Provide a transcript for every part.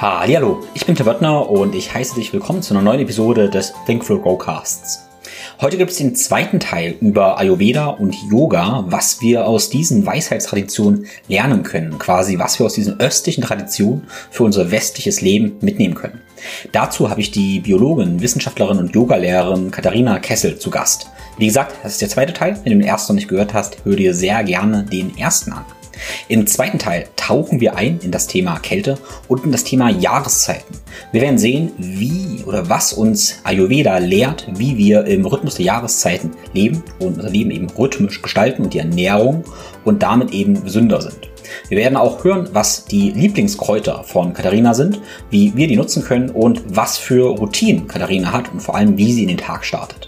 Hallo, ich bin Tim Wöttner und ich heiße dich willkommen zu einer neuen Episode des Think Flow Growcasts. Heute gibt es den zweiten Teil über Ayurveda und Yoga, was wir aus diesen Weisheitstraditionen lernen können, quasi was wir aus diesen östlichen Traditionen für unser westliches Leben mitnehmen können. Dazu habe ich die Biologin, Wissenschaftlerin und Yogalehrerin Katharina Kessel zu Gast. Wie gesagt, das ist der zweite Teil. Wenn du den ersten noch nicht gehört hast, hör dir sehr gerne den ersten an. Im zweiten Teil tauchen wir ein in das Thema Kälte und in das Thema Jahreszeiten. Wir werden sehen, wie oder was uns Ayurveda lehrt, wie wir im Rhythmus der Jahreszeiten leben und unser Leben eben rhythmisch gestalten und die Ernährung und damit eben gesünder sind. Wir werden auch hören, was die Lieblingskräuter von Katharina sind, wie wir die nutzen können und was für Routinen Katharina hat und vor allem, wie sie in den Tag startet.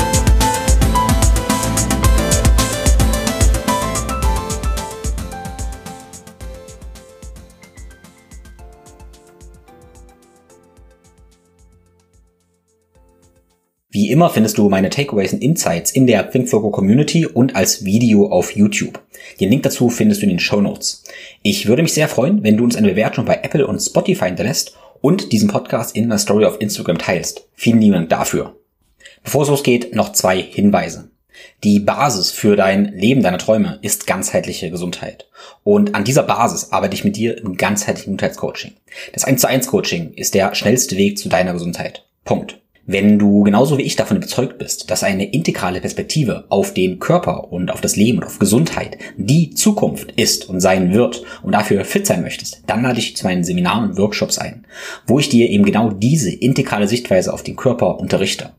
Wie immer findest du meine Takeaways und Insights in der ThinkFlogo Community und als Video auf YouTube. Den Link dazu findest du in den Show Notes. Ich würde mich sehr freuen, wenn du uns eine Bewertung bei Apple und Spotify hinterlässt und diesen Podcast in der Story auf Instagram teilst. Vielen lieben Dank dafür. Bevor es losgeht, noch zwei Hinweise. Die Basis für dein Leben deiner Träume ist ganzheitliche Gesundheit. Und an dieser Basis arbeite ich mit dir im ganzheitlichen Gesundheitscoaching. Das 1 zu 1 Coaching ist der schnellste Weg zu deiner Gesundheit. Punkt. Wenn du genauso wie ich davon überzeugt bist, dass eine integrale Perspektive auf den Körper und auf das Leben und auf Gesundheit die Zukunft ist und sein wird und dafür fit sein möchtest, dann lade ich zu meinen Seminaren und Workshops ein, wo ich dir eben genau diese integrale Sichtweise auf den Körper unterrichte.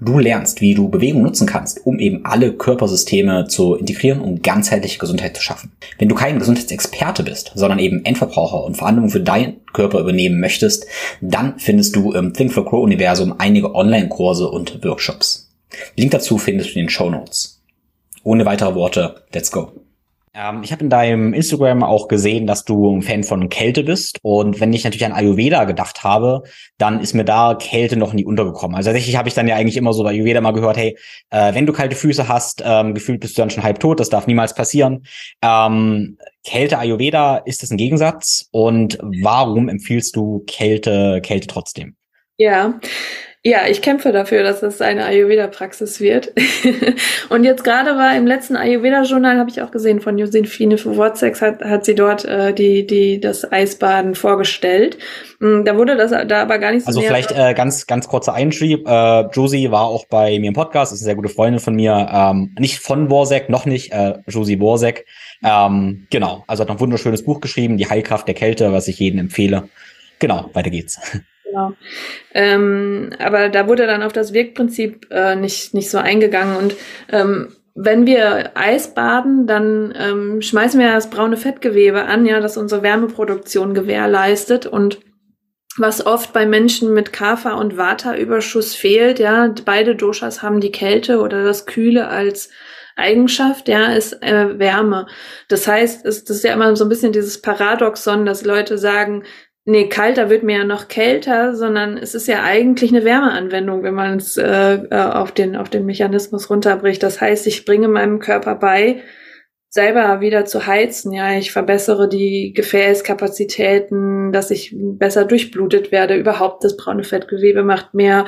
Du lernst, wie du Bewegung nutzen kannst, um eben alle Körpersysteme zu integrieren, um ganzheitliche Gesundheit zu schaffen. Wenn du kein Gesundheitsexperte bist, sondern eben Endverbraucher und Verhandlungen für deinen Körper übernehmen möchtest, dann findest du im Think for Grow Universum einige Online-Kurse und Workshops. Link dazu findest du in den Show Notes. Ohne weitere Worte, let's go. Ähm, ich habe in deinem Instagram auch gesehen, dass du ein Fan von Kälte bist. Und wenn ich natürlich an Ayurveda gedacht habe, dann ist mir da Kälte noch nie untergekommen. Also tatsächlich habe ich dann ja eigentlich immer so bei Ayurveda mal gehört, hey, äh, wenn du kalte Füße hast, ähm, gefühlt bist du dann schon halb tot, das darf niemals passieren. Ähm, Kälte Ayurveda, ist das ein Gegensatz? Und warum empfiehlst du Kälte, Kälte trotzdem? Ja, ja, ich kämpfe dafür, dass es eine Ayurveda-Praxis wird. und jetzt gerade war im letzten Ayurveda-Journal, habe ich auch gesehen, von Josephine Wozzex hat, hat sie dort äh, die, die, das Eisbaden vorgestellt. Mm, da wurde das da aber gar nicht so Also vielleicht äh, ganz, ganz kurzer Einschrieb. Äh, Josie war auch bei mir im Podcast, ist eine sehr gute Freundin von mir. Ähm, nicht von Worsek, noch nicht, äh, Josie Worsek. Ähm, genau, also hat ein wunderschönes Buch geschrieben, Die Heilkraft der Kälte, was ich jedem empfehle. Genau, weiter geht's. Genau. Ähm, aber da wurde dann auf das Wirkprinzip äh, nicht, nicht so eingegangen. Und ähm, wenn wir Eis baden, dann ähm, schmeißen wir das braune Fettgewebe an, ja, das unsere Wärmeproduktion gewährleistet und was oft bei Menschen mit Kapha und Vata-Überschuss fehlt, ja, beide Doshas haben die Kälte oder das Kühle als Eigenschaft, ja, ist äh, Wärme. Das heißt, es, das ist ja immer so ein bisschen dieses Paradoxon, dass Leute sagen, nee, kalter wird mir ja noch kälter, sondern es ist ja eigentlich eine Wärmeanwendung, wenn man es äh, äh, auf, den, auf den Mechanismus runterbricht. Das heißt, ich bringe meinem Körper bei, selber wieder zu heizen. Ja, ich verbessere die Gefäßkapazitäten, dass ich besser durchblutet werde. Überhaupt das braune Fettgewebe macht mehr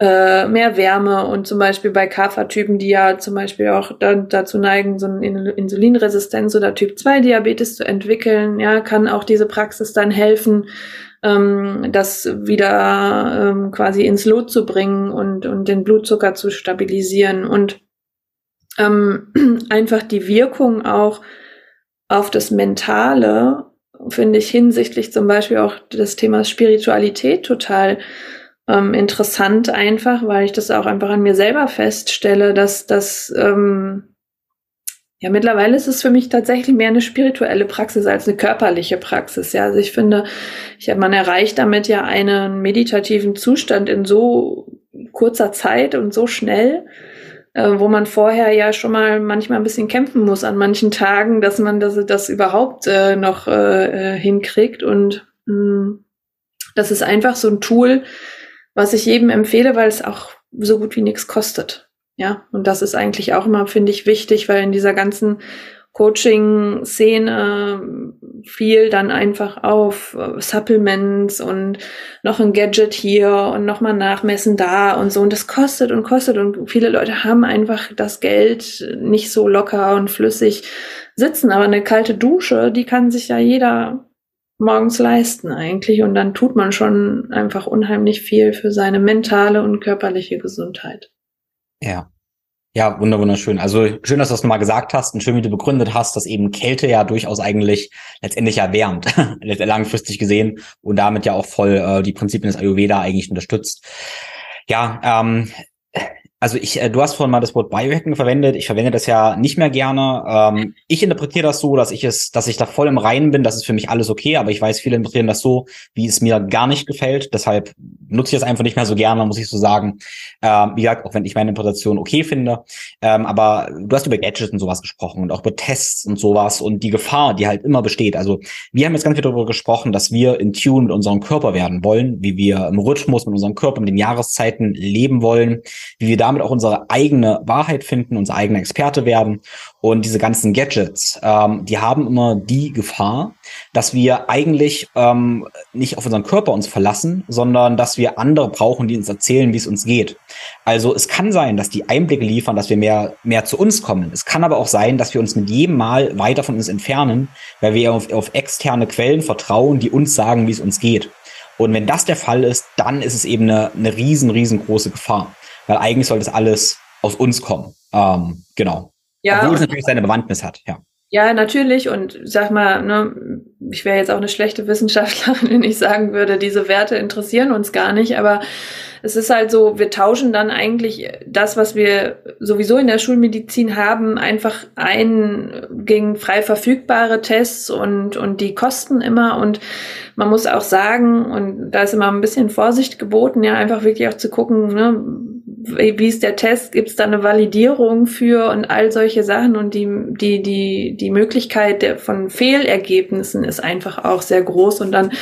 äh, mehr Wärme und zum Beispiel bei Kapha-Typen, die ja zum Beispiel auch dann dazu neigen, so eine Insulinresistenz oder Typ 2 Diabetes zu entwickeln, ja, kann auch diese Praxis dann helfen, ähm, das wieder ähm, quasi ins Lot zu bringen und, und den Blutzucker zu stabilisieren und ähm, einfach die Wirkung auch auf das Mentale, finde ich hinsichtlich zum Beispiel auch des Themas Spiritualität total ähm, interessant einfach, weil ich das auch einfach an mir selber feststelle, dass das ähm, ja, mittlerweile ist es für mich tatsächlich mehr eine spirituelle Praxis als eine körperliche Praxis. Ja, also ich finde, ich, man erreicht damit ja einen meditativen Zustand in so kurzer Zeit und so schnell, äh, wo man vorher ja schon mal manchmal ein bisschen kämpfen muss an manchen Tagen, dass man das, das überhaupt äh, noch äh, äh hinkriegt. Und mh, hm, das ist einfach so ein Tool, was ich jedem empfehle, weil es auch so gut wie nichts kostet. Ja, und das ist eigentlich auch immer, finde ich, wichtig, weil in dieser ganzen Coaching-Szene fiel dann einfach auf äh, Supplements und noch ein Gadget hier und nochmal nachmessen da und so. Und das kostet und kostet und viele Leute haben einfach das Geld nicht so locker und flüssig sitzen. Aber eine kalte Dusche, die kann sich ja jeder morgens leisten eigentlich. Und dann tut man schon einfach unheimlich viel für seine mentale und körperliche Gesundheit. Ja. Ja, wunderschön. Also schön, dass du das nochmal gesagt hast und schön, wie du begründet hast, dass eben Kälte ja durchaus eigentlich letztendlich erwärmt, langfristig gesehen und damit ja auch voll äh, die Prinzipien des Ayurveda eigentlich unterstützt. Ja, ähm, also ich, äh, du hast vorhin mal das Wort Biohacking verwendet. Ich verwende das ja nicht mehr gerne. Ähm, ich interpretiere das so, dass ich es, dass ich da voll im Reinen bin. Das ist für mich alles okay. Aber ich weiß, viele interpretieren das so, wie es mir gar nicht gefällt. Deshalb nutze ich das einfach nicht mehr so gerne, muss ich so sagen. Ähm, wie gesagt, auch wenn ich meine Interpretation okay finde. Ähm, aber du hast über Gadgets und sowas gesprochen und auch über Tests und sowas und die Gefahr, die halt immer besteht. Also wir haben jetzt ganz viel darüber gesprochen, dass wir in Tune mit unserem Körper werden wollen, wie wir im Rhythmus mit unserem Körper, mit den Jahreszeiten leben wollen, wie wir da damit auch unsere eigene Wahrheit finden, unser eigener Experte werden. Und diese ganzen Gadgets, ähm, die haben immer die Gefahr, dass wir eigentlich ähm, nicht auf unseren Körper uns verlassen, sondern dass wir andere brauchen, die uns erzählen, wie es uns geht. Also es kann sein, dass die Einblicke liefern, dass wir mehr, mehr zu uns kommen. Es kann aber auch sein, dass wir uns mit jedem Mal weiter von uns entfernen, weil wir auf, auf externe Quellen vertrauen, die uns sagen, wie es uns geht. Und wenn das der Fall ist, dann ist es eben eine, eine riesen, riesengroße Gefahr weil eigentlich soll das alles aus uns kommen. Ähm, genau. Ja. Obwohl es natürlich seine Bewandtnis hat, ja. Ja, natürlich. Und sag mal, ne, ich wäre jetzt auch eine schlechte Wissenschaftlerin, wenn ich sagen würde, diese Werte interessieren uns gar nicht. Aber es ist halt so, wir tauschen dann eigentlich das, was wir sowieso in der Schulmedizin haben, einfach ein gegen frei verfügbare Tests und, und die kosten immer. Und man muss auch sagen, und da ist immer ein bisschen Vorsicht geboten, ja, einfach wirklich auch zu gucken, ne, wie ist der Test, gibt es da eine Validierung für und all solche Sachen und die, die, die, die Möglichkeit der, von Fehlergebnissen ist einfach auch sehr groß und dann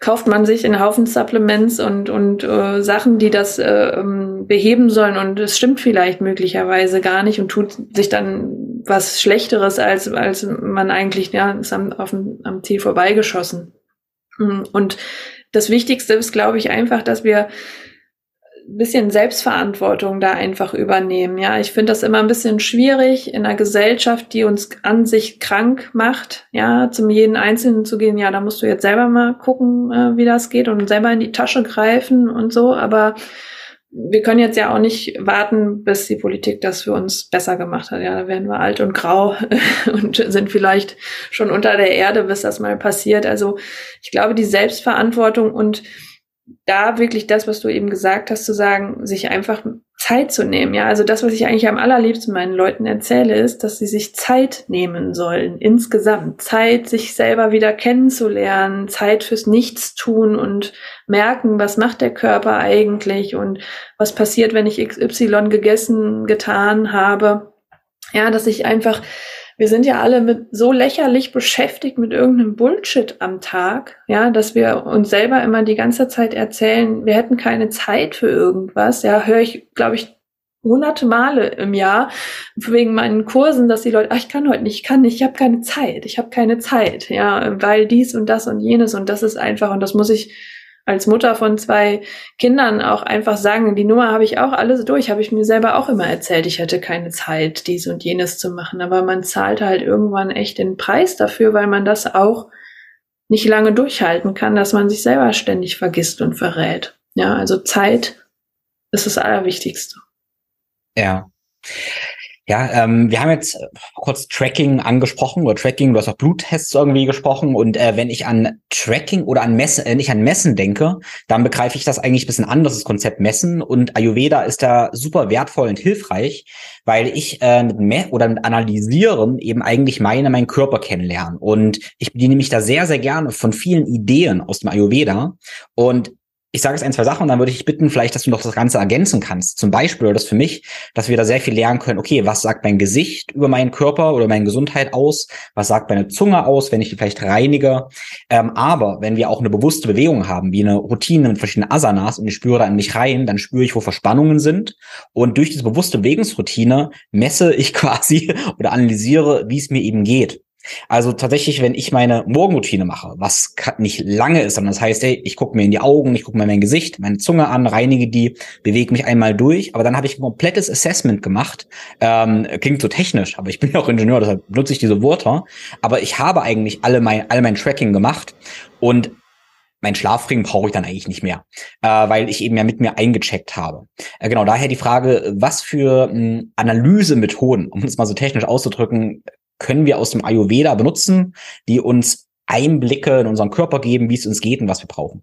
kauft man sich einen Haufen Supplements und, und äh, Sachen, die das äh, ähm, beheben sollen und es stimmt vielleicht möglicherweise gar nicht und tut sich dann was Schlechteres, als, als man eigentlich, ja, ist am, auf dem, am Ziel vorbeigeschossen. Und das Wichtigste ist, glaube ich, einfach, dass wir bisschen Selbstverantwortung da einfach übernehmen. Ja, ich finde das immer ein bisschen schwierig in einer Gesellschaft, die uns an sich krank macht. Ja, zum jeden Einzelnen zu gehen. Ja, da musst du jetzt selber mal gucken, äh, wie das geht und selber in die Tasche greifen und so. Aber wir können jetzt ja auch nicht warten, bis die Politik das für uns besser gemacht hat. Ja, da werden wir alt und grau und sind vielleicht schon unter der Erde, bis das mal passiert. Also ich glaube, die Selbstverantwortung und da wirklich das, was du eben gesagt hast, zu sagen, sich einfach Zeit zu nehmen. Ja, also das, was ich eigentlich am allerliebsten meinen Leuten erzähle, ist, dass sie sich Zeit nehmen sollen, insgesamt. Zeit, sich selber wieder kennenzulernen, Zeit fürs Nichtstun und merken, was macht der Körper eigentlich und was passiert, wenn ich XY gegessen, getan habe. Ja, dass ich einfach wir sind ja alle mit so lächerlich beschäftigt mit irgendeinem Bullshit am Tag, ja, dass wir uns selber immer die ganze Zeit erzählen, wir hätten keine Zeit für irgendwas. Ja, höre ich, glaube ich, hunderte Male im Jahr wegen meinen Kursen, dass die Leute, ach, ich kann heute nicht, ich kann nicht, ich habe keine Zeit, ich habe keine Zeit, ja, weil dies und das und jenes und das ist einfach und das muss ich als Mutter von zwei Kindern auch einfach sagen, die Nummer habe ich auch alles durch, habe ich mir selber auch immer erzählt, ich hätte keine Zeit, dies und jenes zu machen. Aber man zahlt halt irgendwann echt den Preis dafür, weil man das auch nicht lange durchhalten kann, dass man sich selber ständig vergisst und verrät. Ja, also Zeit ist das Allerwichtigste. Ja. Ja, ähm, wir haben jetzt kurz Tracking angesprochen oder Tracking, du hast auch Bluttests irgendwie gesprochen und äh, wenn ich an Tracking oder an Messen, äh, nicht an Messen denke, dann begreife ich das eigentlich ein bisschen anders, das Konzept Messen und Ayurveda ist da super wertvoll und hilfreich, weil ich äh, mit Me oder mit Analysieren eben eigentlich meine, meinen Körper kennenlernen und ich bediene mich da sehr, sehr gerne von vielen Ideen aus dem Ayurveda und ich sage jetzt ein, zwei Sachen und dann würde ich bitten, vielleicht, dass du noch das Ganze ergänzen kannst. Zum Beispiel, das für mich, dass wir da sehr viel lernen können, okay, was sagt mein Gesicht über meinen Körper oder meine Gesundheit aus? Was sagt meine Zunge aus, wenn ich die vielleicht reinige? Ähm, aber wenn wir auch eine bewusste Bewegung haben, wie eine Routine mit verschiedenen Asanas und ich spüre da in mich rein, dann spüre ich, wo Verspannungen sind. Und durch diese bewusste Bewegungsroutine messe ich quasi oder analysiere, wie es mir eben geht. Also tatsächlich, wenn ich meine Morgenroutine mache, was nicht lange ist, sondern das heißt, ey, ich gucke mir in die Augen, ich gucke mir mein Gesicht, meine Zunge an, reinige die, bewege mich einmal durch, aber dann habe ich ein komplettes Assessment gemacht. Ähm, klingt so technisch, aber ich bin ja auch Ingenieur, deshalb nutze ich diese Wörter. Aber ich habe eigentlich alle mein, all mein Tracking gemacht und mein Schlafring brauche ich dann eigentlich nicht mehr, äh, weil ich eben ja mit mir eingecheckt habe. Äh, genau, daher die Frage, was für mh, Analysemethoden, um es mal so technisch auszudrücken, können wir aus dem Ayurveda benutzen, die uns Einblicke in unseren Körper geben, wie es uns geht und was wir brauchen.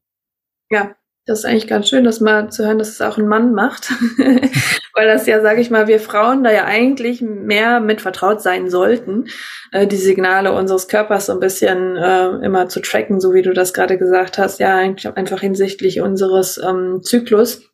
Ja, das ist eigentlich ganz schön, das mal zu hören, dass es auch ein Mann macht. Weil das ja, sage ich mal, wir Frauen da ja eigentlich mehr mit vertraut sein sollten, äh, die Signale unseres Körpers so ein bisschen äh, immer zu tracken, so wie du das gerade gesagt hast, ja, einfach hinsichtlich unseres ähm, Zyklus.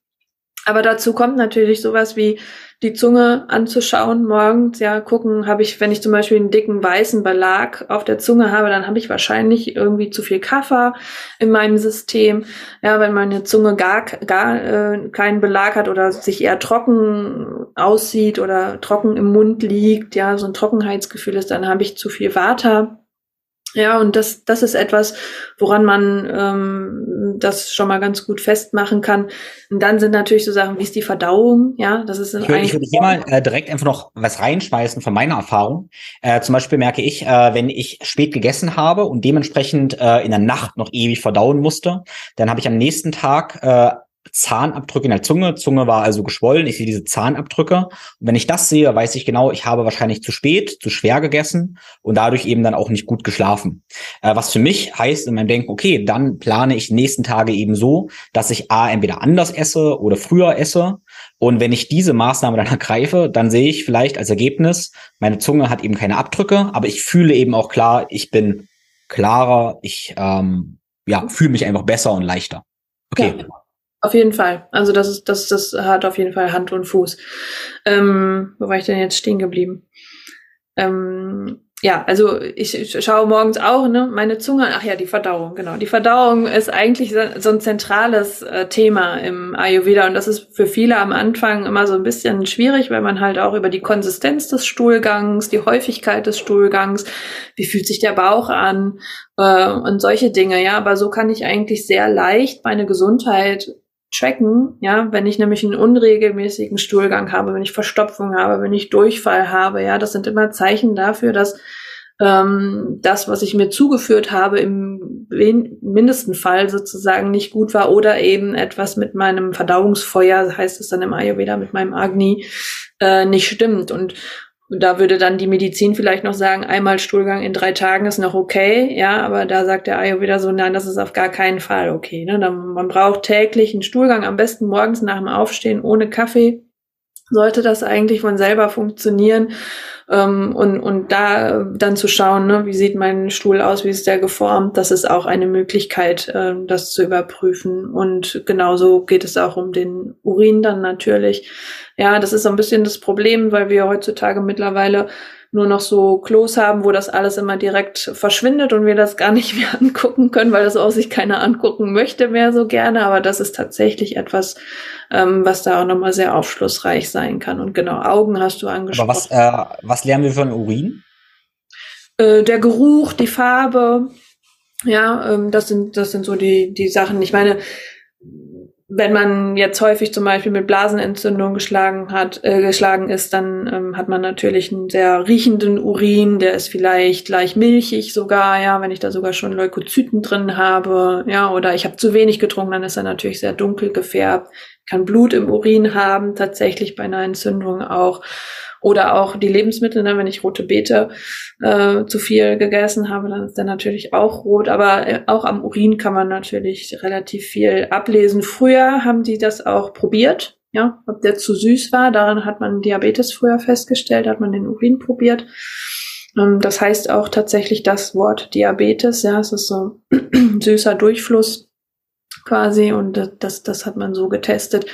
Aber dazu kommt natürlich sowas wie die Zunge anzuschauen morgens, ja, gucken, habe ich, wenn ich zum Beispiel einen dicken weißen Belag auf der Zunge habe, dann habe ich wahrscheinlich irgendwie zu viel Kaffer in meinem System. Ja, wenn meine Zunge gar, gar äh, keinen Belag hat oder sich eher trocken aussieht oder trocken im Mund liegt, ja, so ein Trockenheitsgefühl ist, dann habe ich zu viel Vata. Ja, und das, das ist etwas, woran man ähm, das schon mal ganz gut festmachen kann. Und dann sind natürlich so Sachen, wie ist die Verdauung? Ja, das ist ich würde, ich würde hier mal äh, direkt einfach noch was reinschmeißen von meiner Erfahrung. Äh, zum Beispiel merke ich, äh, wenn ich spät gegessen habe und dementsprechend äh, in der Nacht noch ewig verdauen musste, dann habe ich am nächsten Tag äh, Zahnabdrücke in der Zunge. Zunge war also geschwollen. Ich sehe diese Zahnabdrücke. Und wenn ich das sehe, weiß ich genau, ich habe wahrscheinlich zu spät, zu schwer gegessen und dadurch eben dann auch nicht gut geschlafen. Äh, was für mich heißt in meinem Denken, okay, dann plane ich die nächsten Tage eben so, dass ich A, entweder anders esse oder früher esse. Und wenn ich diese Maßnahme dann ergreife, dann sehe ich vielleicht als Ergebnis, meine Zunge hat eben keine Abdrücke, aber ich fühle eben auch klar, ich bin klarer, ich ähm, ja, fühle mich einfach besser und leichter. Okay. Ja. Auf jeden Fall. Also das ist, das, das hat auf jeden Fall Hand und Fuß. Ähm, wo war ich denn jetzt stehen geblieben? Ähm, ja, also ich, schaue morgens auch, ne, meine Zunge, ach ja, die Verdauung, genau. Die Verdauung ist eigentlich so ein zentrales äh, Thema im Ayurveda und das ist für viele am Anfang immer so ein bisschen schwierig, weil man halt auch über die Konsistenz des Stuhlgangs, die Häufigkeit des Stuhlgangs, wie fühlt sich der Bauch an äh, und solche Dinge, ja, aber so kann ich eigentlich sehr leicht meine Gesundheit tracken, ja, wenn ich nämlich einen unregelmäßigen Stuhlgang habe, wenn ich Verstopfung habe, wenn ich Durchfall habe, ja, das sind immer Zeichen dafür, dass ähm, das, was ich mir zugeführt habe, im mindesten Fall sozusagen nicht gut war oder eben etwas mit meinem Verdauungsfeuer, heißt es dann im Ayurveda, mit meinem Agni, äh, nicht stimmt. Und da würde dann die Medizin vielleicht noch sagen, einmal Stuhlgang in drei Tagen ist noch okay, ja, aber da sagt der Ayurveda so, nein, das ist auf gar keinen Fall okay. Ne? Man braucht täglich einen Stuhlgang, am besten morgens nach dem Aufstehen ohne Kaffee. Sollte das eigentlich von selber funktionieren ähm, und, und da dann zu schauen, ne, wie sieht mein Stuhl aus, wie ist der geformt, das ist auch eine Möglichkeit, äh, das zu überprüfen. Und genauso geht es auch um den Urin dann natürlich. Ja, das ist so ein bisschen das Problem, weil wir heutzutage mittlerweile nur noch so Klos haben, wo das alles immer direkt verschwindet und wir das gar nicht mehr angucken können, weil das auch sich keiner angucken möchte mehr so gerne. Aber das ist tatsächlich etwas, ähm, was da auch nochmal sehr aufschlussreich sein kann. Und genau, Augen hast du angesprochen. Aber was, äh, was lernen wir von Urin? Äh, der Geruch, die Farbe, ja, ähm, das sind, das sind so die, die Sachen. Ich meine, wenn man jetzt häufig zum Beispiel mit Blasenentzündung geschlagen hat, äh, geschlagen ist, dann ähm, hat man natürlich einen sehr riechenden Urin, der ist vielleicht leicht milchig sogar, ja, wenn ich da sogar schon Leukozyten drin habe, ja, oder ich habe zu wenig getrunken, dann ist er natürlich sehr dunkel gefärbt, kann Blut im Urin haben, tatsächlich bei einer Entzündung auch. Oder auch die Lebensmittel, ne, wenn ich rote Beete äh, zu viel gegessen habe, dann ist der natürlich auch rot. Aber äh, auch am Urin kann man natürlich relativ viel ablesen. Früher haben die das auch probiert, ja, ob der zu süß war. Daran hat man Diabetes früher festgestellt, hat man den Urin probiert. Ähm, das heißt auch tatsächlich das Wort Diabetes, ja, es ist so süßer Durchfluss quasi und das, das hat man so getestet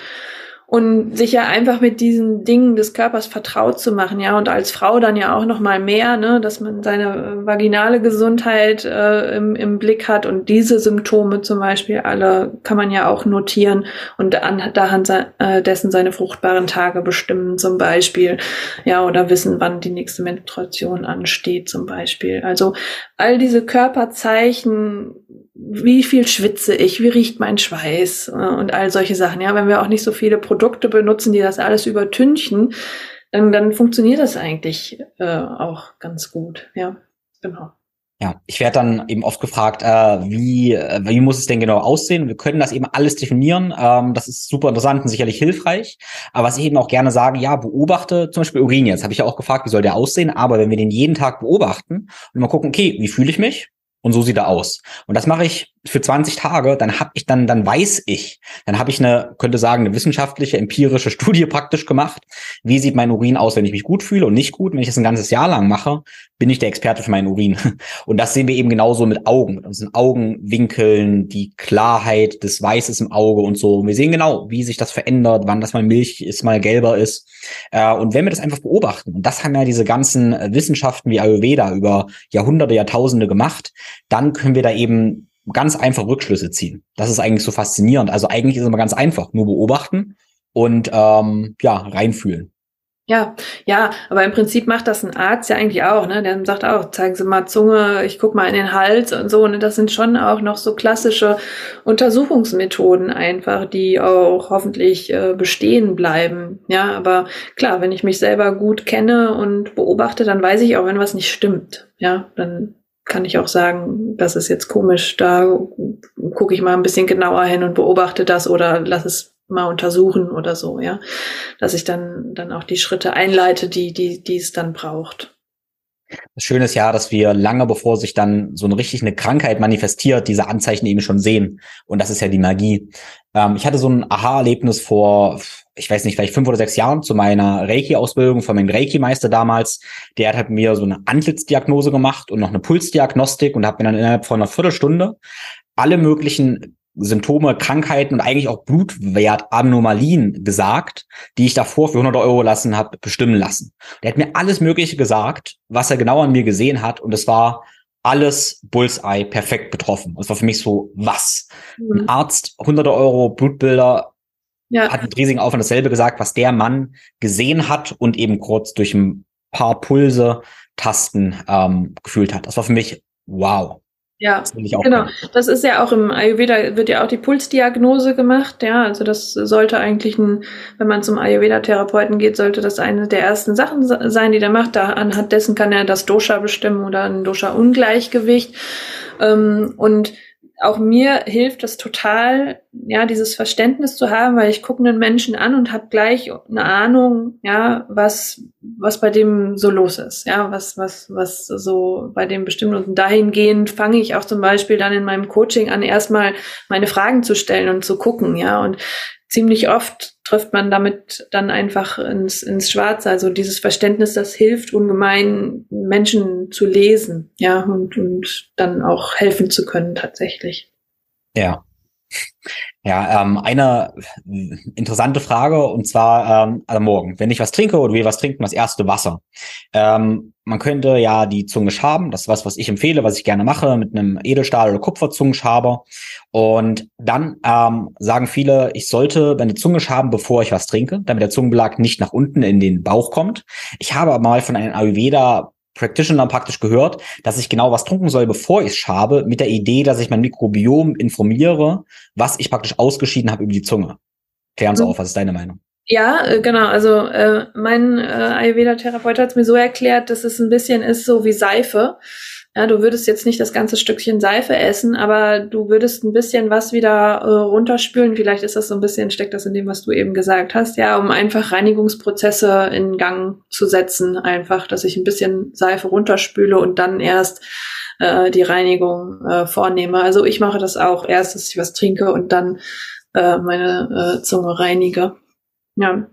und sich ja einfach mit diesen Dingen des Körpers vertraut zu machen, ja, und als Frau dann ja auch noch mal mehr, ne, dass man seine äh, vaginale Gesundheit äh, im, im Blick hat und diese Symptome zum Beispiel alle kann man ja auch notieren und anhand äh, dessen seine fruchtbaren Tage bestimmen zum Beispiel, ja, oder wissen, wann die nächste Menstruation ansteht zum Beispiel. Also all diese Körperzeichen wie viel schwitze ich, wie riecht mein Schweiß äh, und all solche Sachen. Ja, wenn wir auch nicht so viele Produkte benutzen, die das alles übertünchen, dann, dann funktioniert das eigentlich äh, auch ganz gut. Ja, genau. Ja, ich werde dann eben oft gefragt, äh, wie, äh, wie muss es denn genau aussehen? Wir können das eben alles definieren. Ähm, das ist super interessant und sicherlich hilfreich. Aber was ich eben auch gerne sage, ja, beobachte zum Beispiel Urin jetzt. Habe ich ja auch gefragt, wie soll der aussehen? Aber wenn wir den jeden Tag beobachten und mal gucken, okay, wie fühle ich mich? Und so sieht er aus. Und das mache ich für 20 Tage, dann habe ich dann, dann weiß ich, dann habe ich eine, könnte sagen, eine wissenschaftliche, empirische Studie praktisch gemacht. Wie sieht mein Urin aus, wenn ich mich gut fühle und nicht gut? Wenn ich das ein ganzes Jahr lang mache, bin ich der Experte für meinen Urin. Und das sehen wir eben genauso mit Augen, mit unseren Augenwinkeln, die Klarheit des Weißes im Auge und so. Und wir sehen genau, wie sich das verändert, wann das mal Milch ist, mal gelber ist. Äh, und wenn wir das einfach beobachten, und das haben ja diese ganzen Wissenschaften wie Ayurveda über Jahrhunderte, Jahrtausende gemacht, dann können wir da eben ganz einfach Rückschlüsse ziehen. Das ist eigentlich so faszinierend. Also eigentlich ist es immer ganz einfach, nur beobachten und ähm, ja, reinfühlen. Ja, ja, aber im Prinzip macht das ein Arzt ja eigentlich auch, ne? Der sagt auch, zeigen Sie mal Zunge, ich guck mal in den Hals und so. Und ne? das sind schon auch noch so klassische Untersuchungsmethoden einfach, die auch hoffentlich äh, bestehen bleiben. Ja, aber klar, wenn ich mich selber gut kenne und beobachte, dann weiß ich auch, wenn was nicht stimmt. Ja, dann kann ich auch sagen, das ist jetzt komisch, da gucke ich mal ein bisschen genauer hin und beobachte das oder lass es mal untersuchen oder so, ja. Dass ich dann, dann auch die Schritte einleite, die, die, die es dann braucht. Das Schöne ist ja, dass wir lange bevor sich dann so eine richtig eine Krankheit manifestiert, diese Anzeichen eben schon sehen. Und das ist ja die Magie. Ähm, ich hatte so ein Aha-Erlebnis vor, ich weiß nicht, vielleicht fünf oder sechs Jahren zu meiner Reiki-Ausbildung von meinem Reiki-Meister damals. Der hat halt mir so eine Antlitzdiagnose gemacht und noch eine Pulsdiagnostik und hat mir dann innerhalb von einer Viertelstunde alle möglichen Symptome, Krankheiten und eigentlich auch Blutwertanomalien gesagt, die ich davor für 100 Euro lassen habe bestimmen lassen. Der hat mir alles Mögliche gesagt, was er genau an mir gesehen hat und es war alles Bullseye perfekt betroffen. Das war für mich so, was? Mhm. Ein Arzt, 100 Euro Blutbilder, ja. hat mit riesigen Aufwand dasselbe gesagt, was der Mann gesehen hat und eben kurz durch ein paar Pulse, Tasten ähm, gefühlt hat. Das war für mich wow. Ja, das genau. Das ist ja auch im Ayurveda wird ja auch die Pulsdiagnose gemacht. Ja, also das sollte eigentlich ein, wenn man zum Ayurveda-Therapeuten geht, sollte das eine der ersten Sachen sein, die der macht. Da anhand dessen kann er das Dosha bestimmen oder ein Dosha-Ungleichgewicht. Ähm, und auch mir hilft es total, ja, dieses Verständnis zu haben, weil ich gucke einen Menschen an und habe gleich eine Ahnung, ja, was was bei dem so los ist, ja, was was was so bei dem bestimmt. Und dahingehend fange ich auch zum Beispiel dann in meinem Coaching an, erstmal meine Fragen zu stellen und zu gucken, ja, und ziemlich oft trifft man damit dann einfach ins, ins Schwarze. Also dieses Verständnis, das hilft ungemein, Menschen zu lesen, ja, und, und dann auch helfen zu können tatsächlich. Ja. Ja, ähm, eine interessante Frage und zwar ähm, also morgen, wenn ich was trinke oder wir was trinken, das erste Wasser. Ähm, man könnte ja die Zunge schaben, das ist was, was ich empfehle, was ich gerne mache mit einem Edelstahl- oder Kupferzungenschaber. Und dann ähm, sagen viele, ich sollte meine Zunge schaben, bevor ich was trinke, damit der Zungenbelag nicht nach unten in den Bauch kommt. Ich habe aber mal von einem Ayurveda Practitioner praktisch gehört, dass ich genau was trinken soll, bevor ich schabe, mit der Idee, dass ich mein Mikrobiom informiere, was ich praktisch ausgeschieden habe über die Zunge. Klären Sie mhm. auf, was ist deine Meinung? Ja, äh, genau. Also äh, mein äh, Ayurveda-Therapeut hat es mir so erklärt, dass es ein bisschen ist so wie Seife. Ja, du würdest jetzt nicht das ganze Stückchen Seife essen, aber du würdest ein bisschen was wieder äh, runterspülen. Vielleicht ist das so ein bisschen, steckt das in dem, was du eben gesagt hast, ja, um einfach Reinigungsprozesse in Gang zu setzen. Einfach, dass ich ein bisschen Seife runterspüle und dann erst äh, die Reinigung äh, vornehme. Also ich mache das auch erst, dass ich was trinke und dann äh, meine äh, Zunge reinige. Ja.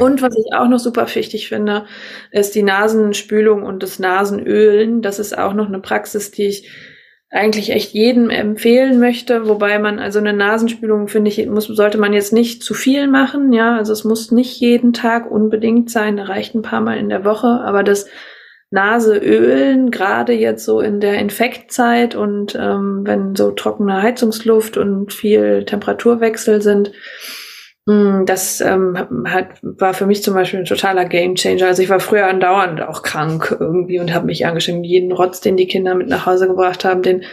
Und was ich auch noch super wichtig finde, ist die Nasenspülung und das Nasenölen. Das ist auch noch eine Praxis, die ich eigentlich echt jedem empfehlen möchte, wobei man also eine Nasenspülung finde ich muss sollte man jetzt nicht zu viel machen, ja, also es muss nicht jeden Tag unbedingt sein, da reicht ein paar Mal in der Woche, aber das Naseölen, gerade jetzt so in der Infektzeit und ähm, wenn so trockene Heizungsluft und viel Temperaturwechsel sind, das ähm, hat, war für mich zum Beispiel ein totaler Gamechanger. Also ich war früher andauernd auch krank irgendwie und habe mich angeschrieben. Jeden Rotz, den die Kinder mit nach Hause gebracht haben, den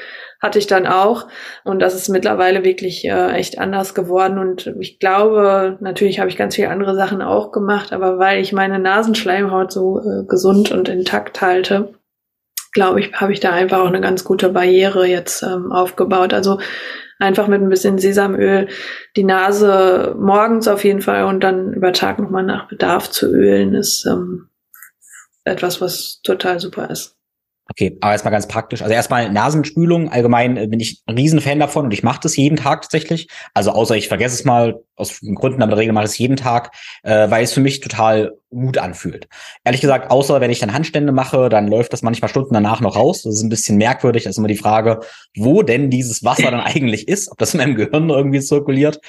hatte ich dann auch. Und das ist mittlerweile wirklich äh, echt anders geworden. Und ich glaube, natürlich habe ich ganz viele andere Sachen auch gemacht, aber weil ich meine Nasenschleimhaut so äh, gesund und intakt halte, glaube ich, habe ich da einfach auch eine ganz gute Barriere jetzt ähm, aufgebaut. Also einfach mit ein bisschen Sesamöl die Nase morgens auf jeden Fall und dann über Tag nochmal nach Bedarf zu ölen, ist ähm, etwas, was total super ist. Okay, aber erstmal ganz praktisch. Also erstmal Nasenspülung. Allgemein äh, bin ich ein Riesenfan davon und ich mache das jeden Tag tatsächlich. Also außer ich vergesse es mal aus Gründen, aber in der Regel mache ich es jeden Tag, äh, weil es für mich total gut anfühlt. Ehrlich gesagt, außer wenn ich dann Handstände mache, dann läuft das manchmal Stunden danach noch raus. Das ist ein bisschen merkwürdig. Das ist immer die Frage, wo denn dieses Wasser dann eigentlich ist, ob das in meinem Gehirn irgendwie zirkuliert.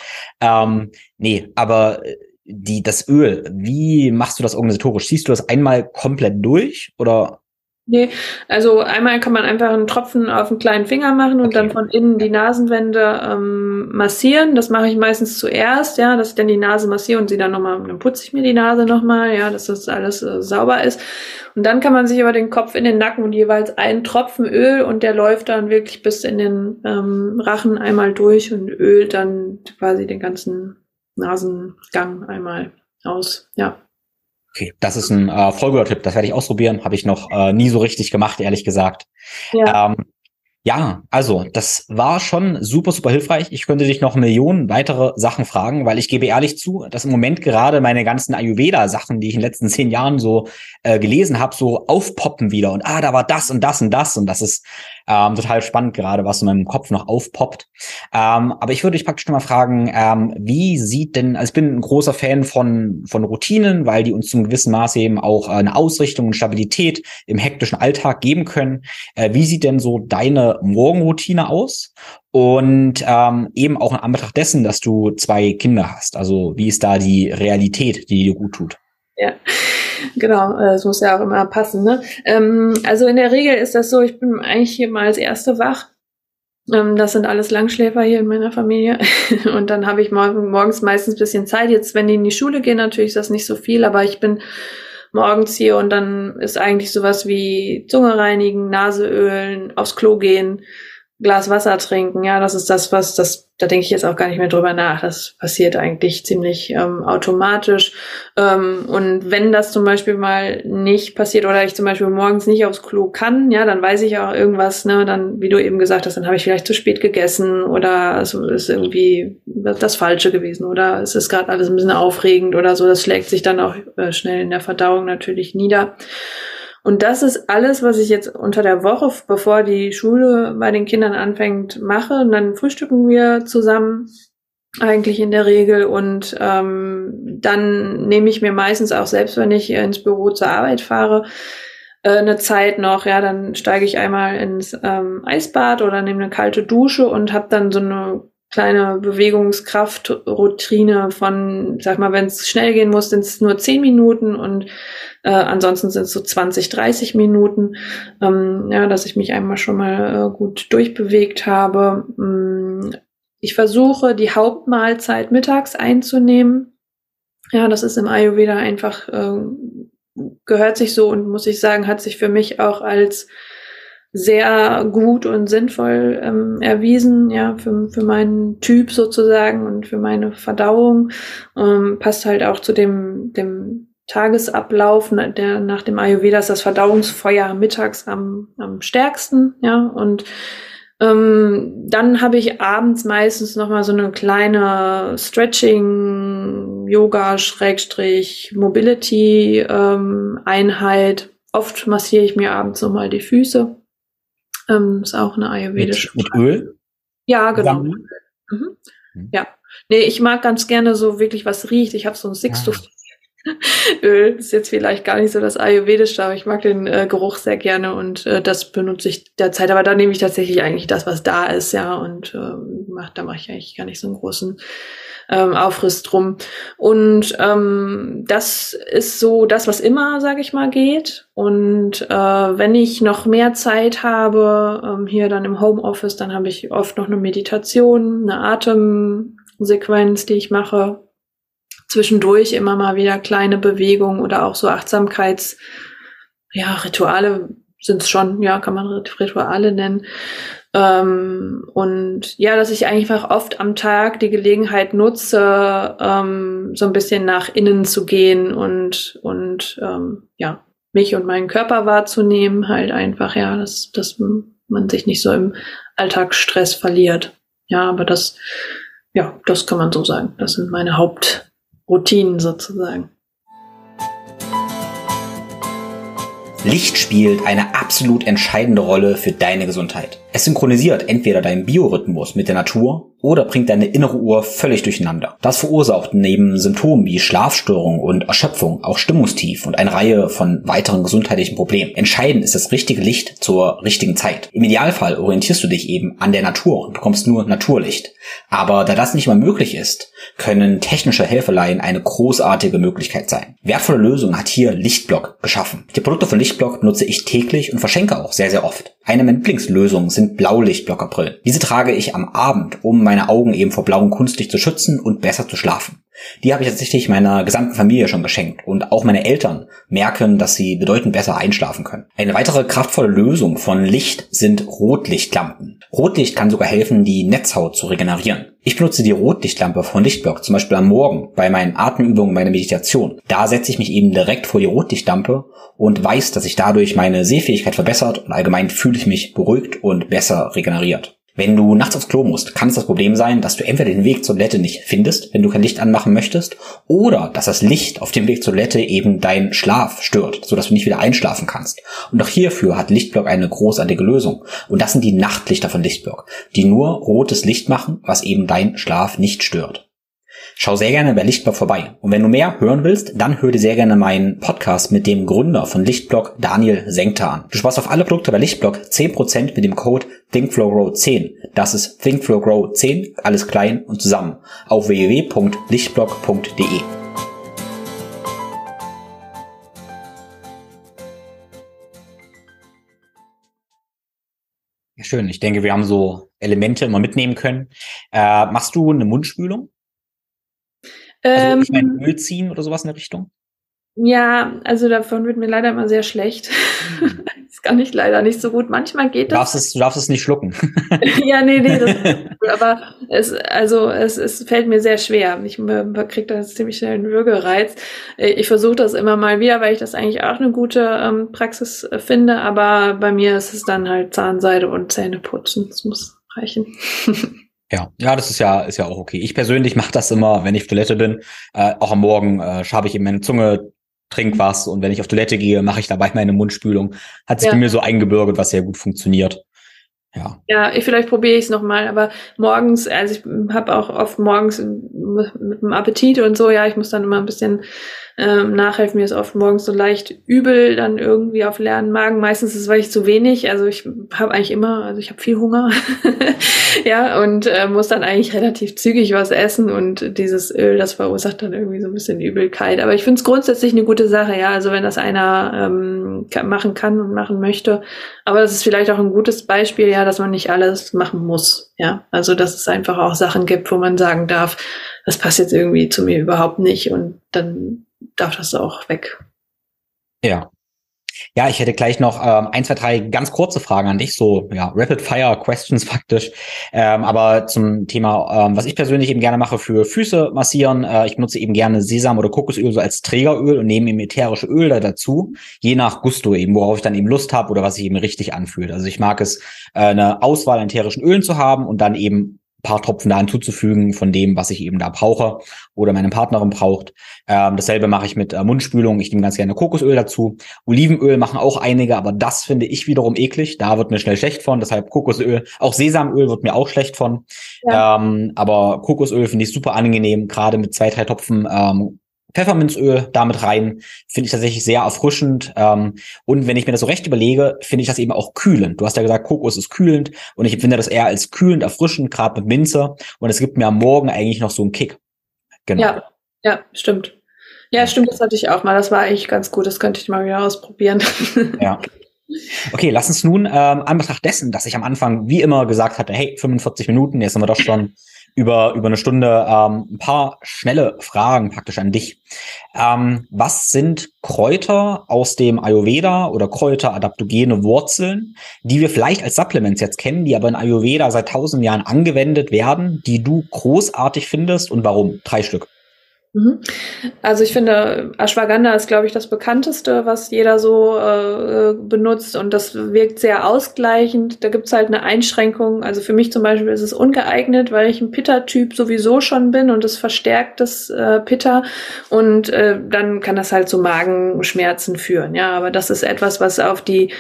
Ähm, nee, aber äh, die, das Öl, wie machst du das organisatorisch? Siehst du das einmal komplett durch oder Nee, also einmal kann man einfach einen Tropfen auf einen kleinen Finger machen und okay. dann von innen die Nasenwände ähm, massieren. Das mache ich meistens zuerst, ja, dass ich dann die Nase massiere und sie dann nochmal, dann putze ich mir die Nase nochmal, ja, dass das alles äh, sauber ist. Und dann kann man sich aber den Kopf in den Nacken und jeweils einen Tropfen Öl und der läuft dann wirklich bis in den ähm, Rachen einmal durch und ölt dann quasi den ganzen Nasengang einmal aus, ja. Okay, das ist ein äh, Folgetipp. Das werde ich ausprobieren. Habe ich noch äh, nie so richtig gemacht, ehrlich gesagt. Ja. Ähm, ja, also das war schon super, super hilfreich. Ich könnte dich noch Millionen weitere Sachen fragen, weil ich gebe ehrlich zu, dass im Moment gerade meine ganzen Ayurveda-Sachen, die ich in den letzten zehn Jahren so äh, gelesen habe, so aufpoppen wieder. Und ah, da war das und das und das. Und das ist ähm, total spannend gerade, was in meinem Kopf noch aufpoppt. Ähm, aber ich würde dich praktisch noch mal fragen, ähm, wie sieht denn, also ich bin ein großer Fan von, von Routinen, weil die uns zum gewissen Maße eben auch eine Ausrichtung und Stabilität im hektischen Alltag geben können. Äh, wie sieht denn so deine Morgenroutine aus? Und ähm, eben auch in Anbetracht dessen, dass du zwei Kinder hast. Also wie ist da die Realität, die dir gut tut? Ja, genau, das muss ja auch immer passen. Ne? Ähm, also in der Regel ist das so, ich bin eigentlich hier mal als Erste wach. Ähm, das sind alles Langschläfer hier in meiner Familie. Und dann habe ich morgen, morgens meistens bisschen Zeit. Jetzt, wenn die in die Schule gehen, natürlich ist das nicht so viel, aber ich bin morgens hier und dann ist eigentlich sowas wie Zunge reinigen, Nase ölen, aufs Klo gehen, Glas Wasser trinken, ja, das ist das, was, das, da denke ich jetzt auch gar nicht mehr drüber nach. Das passiert eigentlich ziemlich ähm, automatisch. Ähm, und wenn das zum Beispiel mal nicht passiert oder ich zum Beispiel morgens nicht aufs Klo kann, ja, dann weiß ich auch irgendwas, ne, dann, wie du eben gesagt hast, dann habe ich vielleicht zu spät gegessen oder es ist irgendwie das Falsche gewesen oder es ist gerade alles ein bisschen aufregend oder so. Das schlägt sich dann auch äh, schnell in der Verdauung natürlich nieder. Und das ist alles, was ich jetzt unter der Woche, bevor die Schule bei den Kindern anfängt, mache. Und dann frühstücken wir zusammen eigentlich in der Regel und ähm, dann nehme ich mir meistens auch selbst, wenn ich ins Büro zur Arbeit fahre, äh, eine Zeit noch, ja, dann steige ich einmal ins ähm, Eisbad oder nehme eine kalte Dusche und habe dann so eine kleine Bewegungskraftroutine von, sag mal, wenn es schnell gehen muss, sind es nur zehn Minuten und äh, ansonsten sind es so 20, 30 Minuten, ähm, ja, dass ich mich einmal schon mal äh, gut durchbewegt habe. Mm, ich versuche, die Hauptmahlzeit mittags einzunehmen. Ja, das ist im Ayurveda einfach, äh, gehört sich so und muss ich sagen, hat sich für mich auch als sehr gut und sinnvoll ähm, erwiesen, ja, für, für meinen Typ sozusagen und für meine Verdauung. Ähm, passt halt auch zu dem, dem Tagesablauf, der nach dem Ayurveda ist das Verdauungsfeuer mittags am, am stärksten, ja, und ähm, dann habe ich abends meistens noch mal so eine kleine Stretching, Yoga, Schrägstrich, Mobility ähm, Einheit. Oft massiere ich mir abends noch mal die Füße. Ähm, ist auch eine ayurvedische. Mit, mit Öl? Ja, genau. Mhm. Mhm. Ja. Nee, ich mag ganz gerne so wirklich was riecht. Ich habe so ein Sixtuft. Öl ist jetzt vielleicht gar nicht so das Ayurvedische, aber ich mag den äh, Geruch sehr gerne und äh, das benutze ich derzeit. Aber da nehme ich tatsächlich eigentlich das, was da ist, ja, und äh, mach, da mache ich eigentlich gar nicht so einen großen ähm, Aufriss drum. Und ähm, das ist so das, was immer, sage ich mal, geht. Und äh, wenn ich noch mehr Zeit habe, ähm, hier dann im Homeoffice, dann habe ich oft noch eine Meditation, eine Atemsequenz, die ich mache. Zwischendurch immer mal wieder kleine Bewegungen oder auch so Achtsamkeits, ja, Rituale sind es schon, ja, kann man Rituale nennen. Ähm, und ja, dass ich einfach oft am Tag die Gelegenheit nutze, ähm, so ein bisschen nach innen zu gehen und, und ähm, ja, mich und meinen Körper wahrzunehmen, halt einfach, ja, dass, dass man sich nicht so im Alltagsstress verliert. Ja, aber das, ja, das kann man so sagen. Das sind meine Hauptroutinen sozusagen. Licht spielt eine absolut entscheidende Rolle für deine Gesundheit. Es synchronisiert entweder deinen Biorhythmus mit der Natur oder bringt deine innere Uhr völlig durcheinander. Das verursacht neben Symptomen wie Schlafstörung und Erschöpfung auch Stimmungstief und eine Reihe von weiteren gesundheitlichen Problemen. Entscheidend ist das richtige Licht zur richtigen Zeit. Im Idealfall orientierst du dich eben an der Natur und bekommst nur Naturlicht. Aber da das nicht mal möglich ist, können technische Helferlein eine großartige Möglichkeit sein. Wertvolle Lösung hat hier Lichtblock geschaffen. Die Produkte von Lichtblock nutze ich täglich und verschenke auch sehr, sehr oft. Eine meiner Lieblingslösungen sind Blaulichtblockerbrillen. Diese trage ich am Abend, um meine Augen eben vor blauem Kunstlicht zu schützen und besser zu schlafen. Die habe ich tatsächlich meiner gesamten Familie schon geschenkt und auch meine Eltern merken, dass sie bedeutend besser einschlafen können. Eine weitere kraftvolle Lösung von Licht sind Rotlichtlampen. Rotlicht kann sogar helfen, die Netzhaut zu regenerieren. Ich benutze die Rotlichtlampe von Lichtblock zum Beispiel am Morgen bei meinen Atemübungen, meiner Meditation. Da setze ich mich eben direkt vor die Rotlichtlampe und weiß, dass sich dadurch meine Sehfähigkeit verbessert und allgemein fühle ich mich beruhigt und besser regeneriert. Wenn du nachts aufs Klo musst, kann es das Problem sein, dass du entweder den Weg zur Toilette nicht findest, wenn du kein Licht anmachen möchtest, oder dass das Licht auf dem Weg zur Toilette eben deinen Schlaf stört, sodass du nicht wieder einschlafen kannst. Und auch hierfür hat Lichtblock eine großartige Lösung. Und das sind die Nachtlichter von Lichtblock, die nur rotes Licht machen, was eben deinen Schlaf nicht stört. Schau sehr gerne bei Lichtblock vorbei. Und wenn du mehr hören willst, dann hör dir sehr gerne meinen Podcast mit dem Gründer von Lichtblock, Daniel Senkter an. Du sparst auf alle Produkte bei Lichtblock 10% mit dem Code ThinkFlowGrow10. Das ist ThinkFlowGrow10, alles klein und zusammen, auf www.lichtblock.de. Schön. Ich denke, wir haben so Elemente immer mitnehmen können. Äh, machst du eine Mundspülung? Also ich meine, ähm, Öl ziehen oder sowas in der Richtung? Ja, also davon wird mir leider immer sehr schlecht. Hm. das kann ich leider nicht so gut. Manchmal geht du darfst Es, du darfst es nicht schlucken. ja, nee, nee. Das, aber es, also es, es fällt mir sehr schwer. Ich kriege da ziemlich schnell einen Würgereiz. Ich versuche das immer mal wieder, weil ich das eigentlich auch eine gute ähm, Praxis äh, finde. Aber bei mir ist es dann halt Zahnseide und Zähne putzen. Das muss reichen. Ja, ja, das ist ja, ist ja auch okay. Ich persönlich mache das immer, wenn ich auf Toilette bin. Äh, auch am Morgen äh, schabe ich eben meine Zunge, trink was und wenn ich auf Toilette gehe, mache ich dabei meine Mundspülung. Hat sich ja. bei mir so eingebürgert, was sehr gut funktioniert. Ja. Ja, ich, vielleicht probiere ich es nochmal, aber morgens, also ich habe auch oft morgens mit, mit dem Appetit und so, ja, ich muss dann immer ein bisschen ähm, nachhelfen. Mir ist oft morgens so leicht übel, dann irgendwie auf leeren Magen. Meistens ist es, weil ich zu wenig, also ich habe eigentlich immer, also ich habe viel Hunger, ja, und äh, muss dann eigentlich relativ zügig was essen und dieses Öl, das verursacht dann irgendwie so ein bisschen Übelkeit. Aber ich finde es grundsätzlich eine gute Sache, ja, also wenn das einer ähm, machen kann und machen möchte. Aber das ist vielleicht auch ein gutes Beispiel, ja, dass man nicht alles machen muss, ja. Also dass es einfach auch Sachen gibt, wo man sagen darf, das passt jetzt irgendwie zu mir überhaupt nicht und dann darf das auch weg. Ja. Ja, ich hätte gleich noch ähm, ein, zwei, drei ganz kurze Fragen an dich, so ja, Rapid-Fire-Questions faktisch. Ähm, aber zum Thema, ähm, was ich persönlich eben gerne mache für Füße massieren, äh, ich benutze eben gerne Sesam oder Kokosöl so als Trägeröl und nehme eben ätherische Öl da dazu, je nach Gusto eben, worauf ich dann eben Lust habe oder was sich eben richtig anfühlt. Also ich mag es, äh, eine Auswahl an ätherischen Ölen zu haben und dann eben paar Tropfen da hinzuzufügen von dem, was ich eben da brauche oder meine Partnerin braucht. Ähm, dasselbe mache ich mit äh, Mundspülung. Ich nehme ganz gerne Kokosöl dazu. Olivenöl machen auch einige, aber das finde ich wiederum eklig. Da wird mir schnell schlecht von. Deshalb Kokosöl. Auch Sesamöl wird mir auch schlecht von. Ja. Ähm, aber Kokosöl finde ich super angenehm, gerade mit zwei, drei Tropfen ähm, Pfefferminzöl damit rein. Finde ich tatsächlich sehr erfrischend. Ähm, und wenn ich mir das so recht überlege, finde ich das eben auch kühlend. Du hast ja gesagt, Kokos ist kühlend und ich empfinde das eher als kühlend, erfrischend, gerade mit Minze. Und es gibt mir am Morgen eigentlich noch so einen Kick. Genau. Ja, ja, stimmt. Ja, stimmt, das hatte ich auch mal. Das war eigentlich ganz gut. Das könnte ich mal wieder ausprobieren. Ja. Okay, lass uns nun ähm, an Betracht dessen, dass ich am Anfang wie immer gesagt hatte, hey, 45 Minuten, jetzt sind wir doch schon über, über eine Stunde ähm, ein paar schnelle Fragen praktisch an dich. Ähm, was sind Kräuter aus dem Ayurveda oder Kräuter adaptogene Wurzeln, die wir vielleicht als Supplements jetzt kennen, die aber in Ayurveda seit tausend Jahren angewendet werden, die du großartig findest und warum? Drei Stück. Mhm. Also ich finde, Ashwagandha ist, glaube ich, das bekannteste, was jeder so äh, benutzt und das wirkt sehr ausgleichend. Da gibt's halt eine Einschränkung. Also für mich zum Beispiel ist es ungeeignet, weil ich ein Pitta-Typ sowieso schon bin und es verstärkt das äh, Pitta und äh, dann kann das halt zu Magenschmerzen führen. Ja, aber das ist etwas, was auf die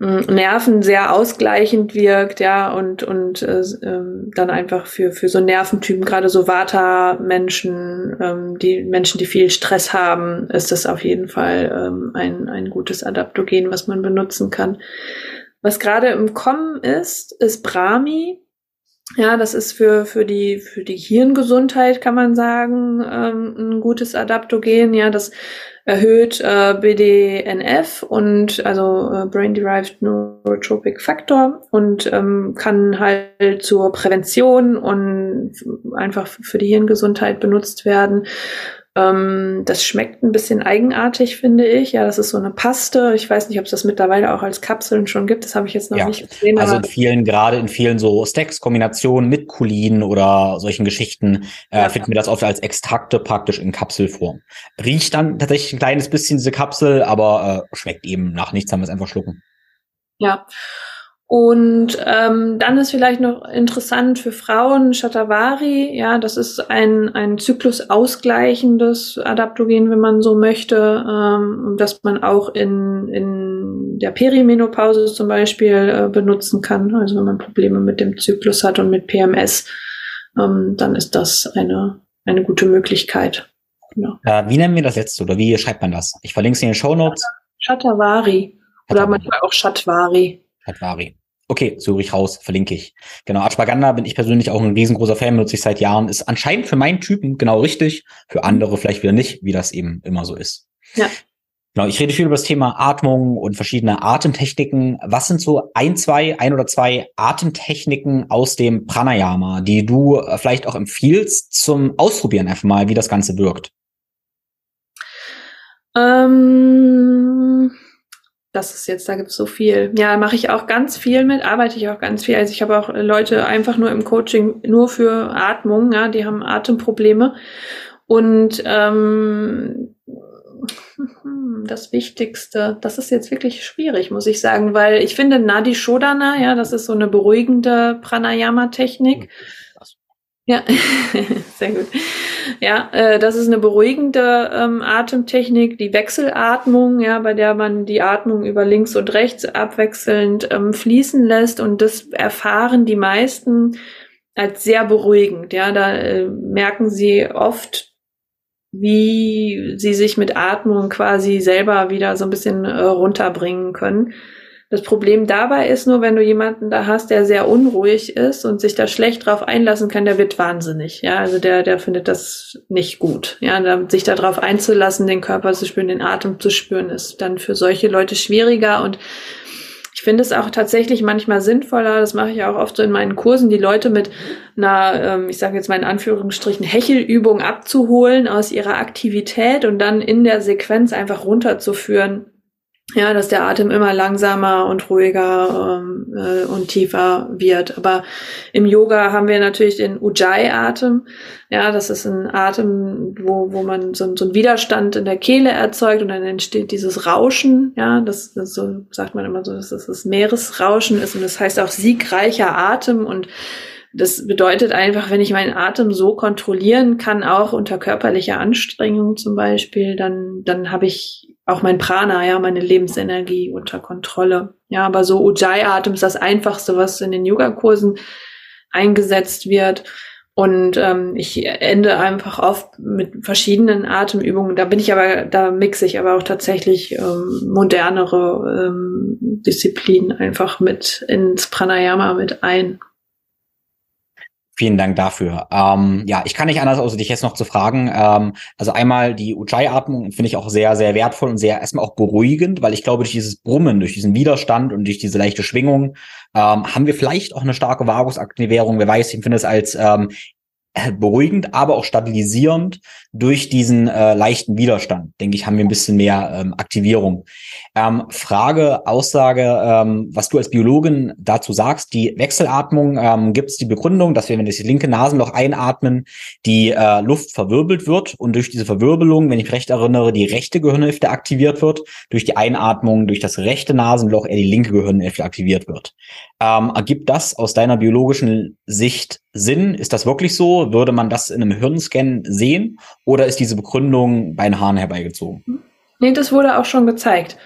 Nerven sehr ausgleichend wirkt, ja, und, und äh, ähm, dann einfach für, für so Nerventypen, gerade so Vata-Menschen, ähm, die Menschen, die viel Stress haben, ist das auf jeden Fall ähm, ein, ein gutes Adaptogen, was man benutzen kann. Was gerade im Kommen ist, ist Brahmi. Ja, das ist für, für die, für die Hirngesundheit, kann man sagen, ähm, ein gutes Adaptogen. Ja, das erhöht äh, BDNF und also äh, Brain Derived Neurotropic Factor und ähm, kann halt zur Prävention und einfach für die Hirngesundheit benutzt werden. Ähm, das schmeckt ein bisschen eigenartig, finde ich. Ja, das ist so eine Paste. Ich weiß nicht, ob es das mittlerweile auch als Kapseln schon gibt. Das habe ich jetzt noch ja. nicht gesehen. Also in vielen, gerade in vielen so Stacks-Kombinationen mit Kulin oder solchen Geschichten, äh, ja. finden wir das oft als Extrakte praktisch in Kapselform. Riecht dann tatsächlich ein kleines bisschen diese Kapsel, aber äh, schmeckt eben nach nichts, haben wir es einfach schlucken. Ja. Und ähm, dann ist vielleicht noch interessant für Frauen Shatavari, ja, das ist ein, ein Zyklus ausgleichendes Adaptogen, wenn man so möchte, ähm, dass man auch in, in der Perimenopause zum Beispiel äh, benutzen kann. Also wenn man Probleme mit dem Zyklus hat und mit PMS, ähm, dann ist das eine, eine gute Möglichkeit. Ja. Äh, wie nennen wir das jetzt oder wie schreibt man das? Ich verlinke es in den Show Notes. Shatavari. Oder manchmal auch Shatvari. Shatvari. Okay, suche ich raus, verlinke ich. Genau, Ashwagandha bin ich persönlich auch ein riesengroßer Fan, benutze ich seit Jahren. Ist anscheinend für meinen Typen genau richtig, für andere vielleicht wieder nicht, wie das eben immer so ist. Ja. Genau, ich rede viel über das Thema Atmung und verschiedene Atemtechniken. Was sind so ein, zwei, ein oder zwei Atemtechniken aus dem Pranayama, die du äh, vielleicht auch empfiehlst zum Ausprobieren einfach mal, wie das Ganze wirkt? Ähm das ist jetzt, da gibt es so viel. Ja, mache ich auch ganz viel mit, arbeite ich auch ganz viel. Also ich habe auch Leute einfach nur im Coaching nur für Atmung, ja, die haben Atemprobleme. Und ähm, das Wichtigste, das ist jetzt wirklich schwierig, muss ich sagen, weil ich finde Nadi Shodana, ja, das ist so eine beruhigende Pranayama-Technik. Mhm ja, sehr gut. Ja, äh, das ist eine beruhigende ähm, Atemtechnik, die Wechselatmung, ja, bei der man die Atmung über links und rechts abwechselnd ähm, fließen lässt und das erfahren die meisten als sehr beruhigend. Ja, da äh, merken sie oft, wie sie sich mit Atmung quasi selber wieder so ein bisschen äh, runterbringen können. Das Problem dabei ist nur, wenn du jemanden da hast, der sehr unruhig ist und sich da schlecht drauf einlassen kann, der wird wahnsinnig. Ja, also der, der findet das nicht gut. Ja, da, sich darauf einzulassen, den Körper zu spüren, den Atem zu spüren, ist dann für solche Leute schwieriger und ich finde es auch tatsächlich manchmal sinnvoller, das mache ich auch oft so in meinen Kursen, die Leute mit einer, ähm, ich sage jetzt mal in Anführungsstrichen, Hechelübung abzuholen aus ihrer Aktivität und dann in der Sequenz einfach runterzuführen ja, dass der Atem immer langsamer und ruhiger ähm, äh, und tiefer wird. Aber im Yoga haben wir natürlich den Ujjayi-Atem. Ja, das ist ein Atem, wo, wo man so, so einen Widerstand in der Kehle erzeugt und dann entsteht dieses Rauschen. Ja, das, das so sagt man immer so, dass das das Meeresrauschen ist und das heißt auch siegreicher Atem und das bedeutet einfach, wenn ich meinen Atem so kontrollieren kann, auch unter körperlicher Anstrengung zum Beispiel, dann, dann habe ich auch mein Prana, ja, meine Lebensenergie unter Kontrolle. Ja, aber so Ujjayi-Atem ist das Einfachste, was in den Yogakursen eingesetzt wird. Und ähm, ich ende einfach oft mit verschiedenen Atemübungen. Da bin ich aber, da mixe ich aber auch tatsächlich ähm, modernere ähm, Disziplinen einfach mit ins Pranayama mit ein. Vielen Dank dafür. Ähm, ja, ich kann nicht anders, außer dich jetzt noch zu fragen. Ähm, also einmal die Ujjayi-Atmung finde ich auch sehr, sehr wertvoll und sehr erstmal auch beruhigend, weil ich glaube, durch dieses Brummen, durch diesen Widerstand und durch diese leichte Schwingung ähm, haben wir vielleicht auch eine starke Vagusaktivierung. Wer weiß, ich finde es als ähm, äh, beruhigend, aber auch stabilisierend durch diesen äh, leichten Widerstand. Denke ich, haben wir ein bisschen mehr ähm, Aktivierung. Ähm, Frage, Aussage, ähm, was du als Biologin dazu sagst, die Wechselatmung, ähm, gibt es die Begründung, dass wir, wenn wir das linke Nasenloch einatmen, die äh, Luft verwirbelt wird und durch diese Verwirbelung, wenn ich recht erinnere, die rechte Gehirnhälfte aktiviert wird, durch die Einatmung, durch das rechte Nasenloch eher die linke Gehirnhälfte aktiviert wird. Ähm, ergibt das aus deiner biologischen Sicht Sinn? Ist das wirklich so? Würde man das in einem Hirnscan sehen? Oder ist diese Begründung bei den Haaren herbeigezogen? Nee, das wurde auch schon gezeigt.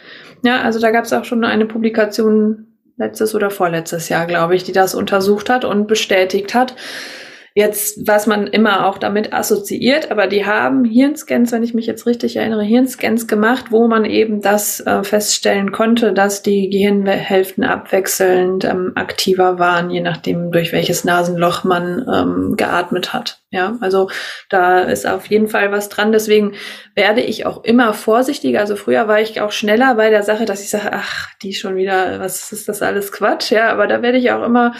Ja, also da gab es auch schon eine Publikation letztes oder vorletztes Jahr, glaube ich, die das untersucht hat und bestätigt hat, Jetzt, was man immer auch damit assoziiert, aber die haben Hirnscans, wenn ich mich jetzt richtig erinnere, Hirnscans gemacht, wo man eben das äh, feststellen konnte, dass die Gehirnhälften abwechselnd ähm, aktiver waren, je nachdem, durch welches Nasenloch man ähm, geatmet hat. Ja, also da ist auf jeden Fall was dran. Deswegen werde ich auch immer vorsichtiger. Also früher war ich auch schneller bei der Sache, dass ich sage, ach, die schon wieder, was ist das alles Quatsch? Ja, aber da werde ich auch immer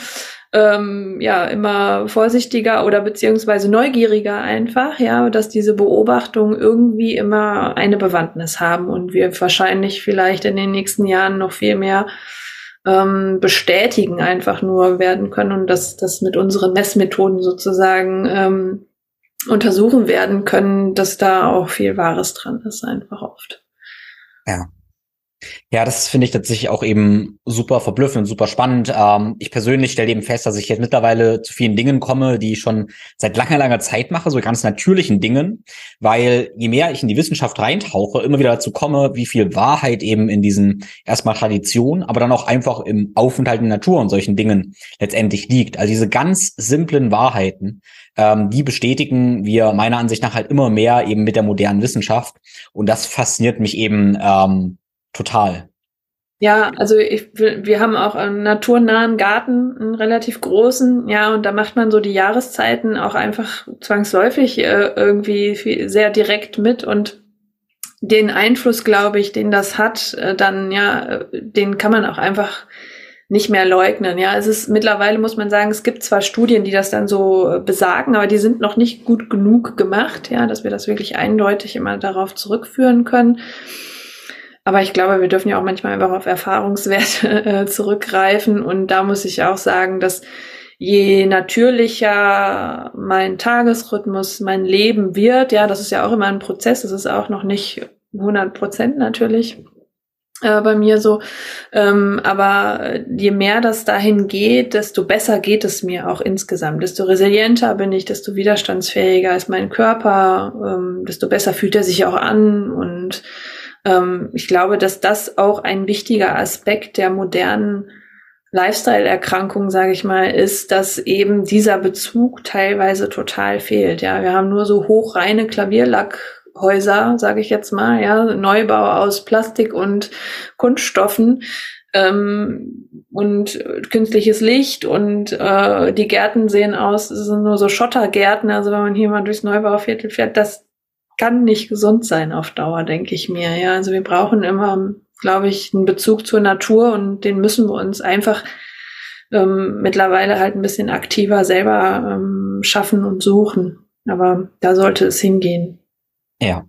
ähm, ja immer vorsichtiger oder beziehungsweise neugieriger einfach, ja, dass diese Beobachtungen irgendwie immer eine Bewandtnis haben und wir wahrscheinlich vielleicht in den nächsten Jahren noch viel mehr ähm, bestätigen einfach nur werden können und dass das mit unseren Messmethoden sozusagen ähm, untersuchen werden können, dass da auch viel Wahres dran ist, einfach oft. Ja, ja, das finde ich tatsächlich auch eben super verblüffend, super spannend. Ähm, ich persönlich stelle eben fest, dass ich jetzt mittlerweile zu vielen Dingen komme, die ich schon seit langer, langer Zeit mache, so ganz natürlichen Dingen, weil je mehr ich in die Wissenschaft reintauche, immer wieder dazu komme, wie viel Wahrheit eben in diesen erstmal Tradition, aber dann auch einfach im Aufenthalt in Natur und solchen Dingen letztendlich liegt. Also diese ganz simplen Wahrheiten, ähm, die bestätigen wir meiner Ansicht nach halt immer mehr eben mit der modernen Wissenschaft. Und das fasziniert mich eben ähm, total. Ja, also ich, wir haben auch einen naturnahen Garten, einen relativ großen, ja, und da macht man so die Jahreszeiten auch einfach zwangsläufig äh, irgendwie sehr direkt mit und den Einfluss, glaube ich, den das hat, äh, dann ja, den kann man auch einfach nicht mehr leugnen. Ja, es ist mittlerweile muss man sagen, es gibt zwar Studien, die das dann so äh, besagen, aber die sind noch nicht gut genug gemacht, ja, dass wir das wirklich eindeutig immer darauf zurückführen können. Aber ich glaube, wir dürfen ja auch manchmal einfach auf Erfahrungswerte äh, zurückgreifen. Und da muss ich auch sagen, dass je natürlicher mein Tagesrhythmus, mein Leben wird, ja, das ist ja auch immer ein Prozess, das ist auch noch nicht 100 Prozent natürlich äh, bei mir so. Ähm, aber je mehr das dahin geht, desto besser geht es mir auch insgesamt. Desto resilienter bin ich, desto widerstandsfähiger ist mein Körper, ähm, desto besser fühlt er sich auch an und ähm, ich glaube, dass das auch ein wichtiger Aspekt der modernen Lifestyle-Erkrankung, sage ich mal, ist, dass eben dieser Bezug teilweise total fehlt. Ja, wir haben nur so hochreine Klavierlackhäuser, sage ich jetzt mal, ja, Neubau aus Plastik und Kunststoffen ähm, und künstliches Licht und äh, die Gärten sehen aus, es sind nur so Schottergärten. Also wenn man hier mal durchs Neubauviertel fährt, das kann nicht gesund sein auf Dauer, denke ich mir. Ja, also wir brauchen immer, glaube ich, einen Bezug zur Natur und den müssen wir uns einfach ähm, mittlerweile halt ein bisschen aktiver selber ähm, schaffen und suchen. Aber da sollte es hingehen. Ja.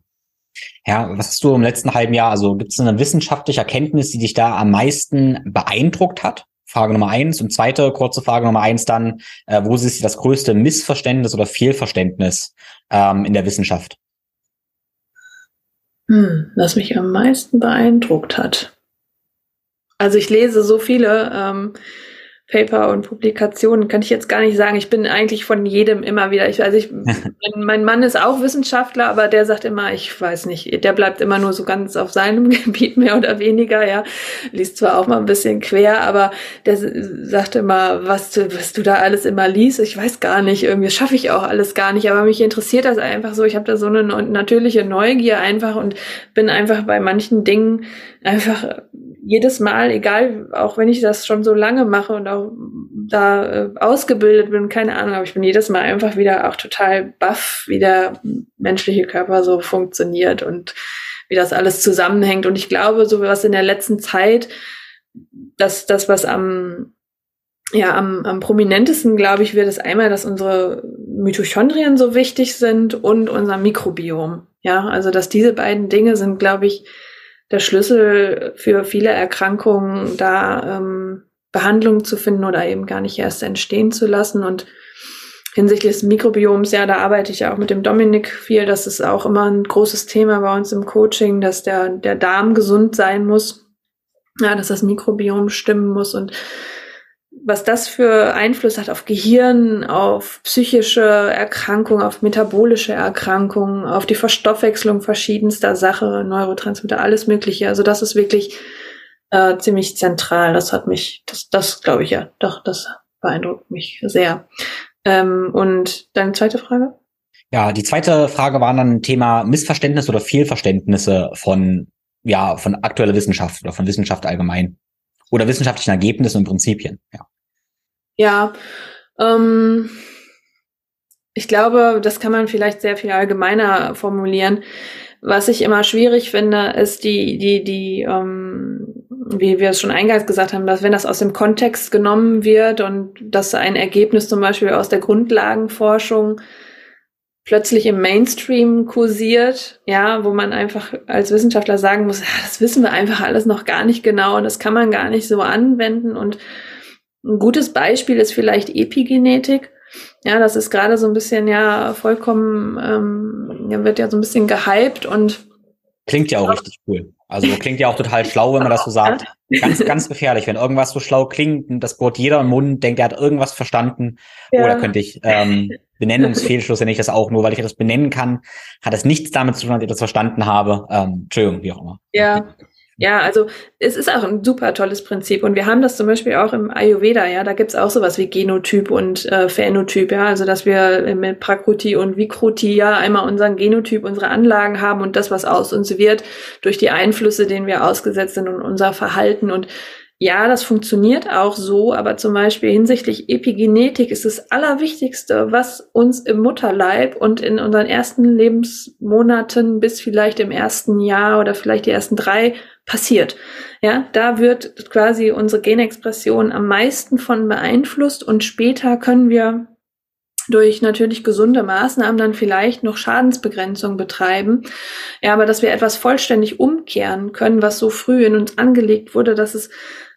Ja, was hast du im letzten halben Jahr, also gibt es eine wissenschaftliche Erkenntnis, die dich da am meisten beeindruckt hat? Frage Nummer eins. Und zweite kurze Frage Nummer eins dann, äh, wo ist das größte Missverständnis oder Fehlverständnis ähm, in der Wissenschaft? Hm, was mich am meisten beeindruckt hat. Also ich lese so viele ähm, Paper und Publikationen kann ich jetzt gar nicht sagen. Ich bin eigentlich von jedem immer wieder. Ich, also ich, mein Mann ist auch Wissenschaftler, aber der sagt immer, ich weiß nicht, der bleibt immer nur so ganz auf seinem Gebiet mehr oder weniger. Ja, liest zwar auch mal ein bisschen quer, aber der sagt immer, was du, was du da alles immer liest. Ich weiß gar nicht, irgendwie schaffe ich auch alles gar nicht. Aber mich interessiert das einfach so. Ich habe da so eine natürliche Neugier einfach und bin einfach bei manchen Dingen einfach jedes Mal, egal, auch wenn ich das schon so lange mache und auch da äh, ausgebildet bin, keine Ahnung, aber ich bin jedes Mal einfach wieder auch total baff, wie der menschliche Körper so funktioniert und wie das alles zusammenhängt. Und ich glaube, so was in der letzten Zeit, dass das, was am ja, am, am prominentesten, glaube ich, wird es einmal, dass unsere Mitochondrien so wichtig sind und unser Mikrobiom. Ja, also dass diese beiden Dinge sind, glaube ich, der Schlüssel für viele Erkrankungen, da ähm, Behandlung zu finden oder eben gar nicht erst entstehen zu lassen. Und hinsichtlich des Mikrobioms, ja, da arbeite ich ja auch mit dem Dominik viel. Das ist auch immer ein großes Thema bei uns im Coaching, dass der, der Darm gesund sein muss. Ja, dass das Mikrobiom stimmen muss und was das für Einfluss hat auf Gehirn, auf psychische Erkrankungen, auf metabolische Erkrankungen, auf die Verstoffwechslung verschiedenster Sachen, Neurotransmitter, alles Mögliche. Also das ist wirklich äh, ziemlich zentral. Das hat mich, das, das glaube ich ja, doch, das beeindruckt mich sehr. Ähm, und deine zweite Frage? Ja, die zweite Frage war dann Thema Missverständnis oder Fehlverständnisse von, ja, von aktueller Wissenschaft oder von Wissenschaft allgemein oder wissenschaftlichen Ergebnissen und Prinzipien. Ja, ja ähm, ich glaube, das kann man vielleicht sehr viel allgemeiner formulieren. Was ich immer schwierig finde, ist die, die, die, ähm, wie wir es schon eingangs gesagt haben, dass wenn das aus dem Kontext genommen wird und dass ein Ergebnis zum Beispiel aus der Grundlagenforschung plötzlich im Mainstream kursiert, ja, wo man einfach als Wissenschaftler sagen muss, ja, das wissen wir einfach alles noch gar nicht genau und das kann man gar nicht so anwenden. Und ein gutes Beispiel ist vielleicht Epigenetik. Ja, das ist gerade so ein bisschen ja vollkommen, ähm, ja, wird ja so ein bisschen gehypt und klingt ja auch richtig cool. Also klingt ja auch total schlau, wenn man das so sagt. Ganz, ganz gefährlich, wenn irgendwas so schlau klingt und das bohrt jeder im Mund, denkt, er hat irgendwas verstanden. Ja. Oder könnte ich ähm, Benennungsfehlschluss, wenn ich das auch nur, weil ich das benennen kann, hat das nichts damit zu tun, dass ich das verstanden habe. Ähm, Entschuldigung, wie auch immer. Ja, ja, also es ist auch ein super tolles Prinzip. Und wir haben das zum Beispiel auch im Ayurveda, ja, da gibt's auch sowas wie Genotyp und äh, Phänotyp, ja, also dass wir mit Prakruti und Vikruti ja einmal unseren Genotyp, unsere Anlagen haben und das, was aus uns wird, durch die Einflüsse, denen wir ausgesetzt sind und unser Verhalten. Und ja, das funktioniert auch so, aber zum Beispiel hinsichtlich Epigenetik ist das Allerwichtigste, was uns im Mutterleib und in unseren ersten Lebensmonaten bis vielleicht im ersten Jahr oder vielleicht die ersten drei passiert. Ja, da wird quasi unsere Genexpression am meisten von beeinflusst und später können wir durch natürlich gesunde Maßnahmen dann vielleicht noch Schadensbegrenzung betreiben. Ja, aber dass wir etwas vollständig umkehren können, was so früh in uns angelegt wurde, das ist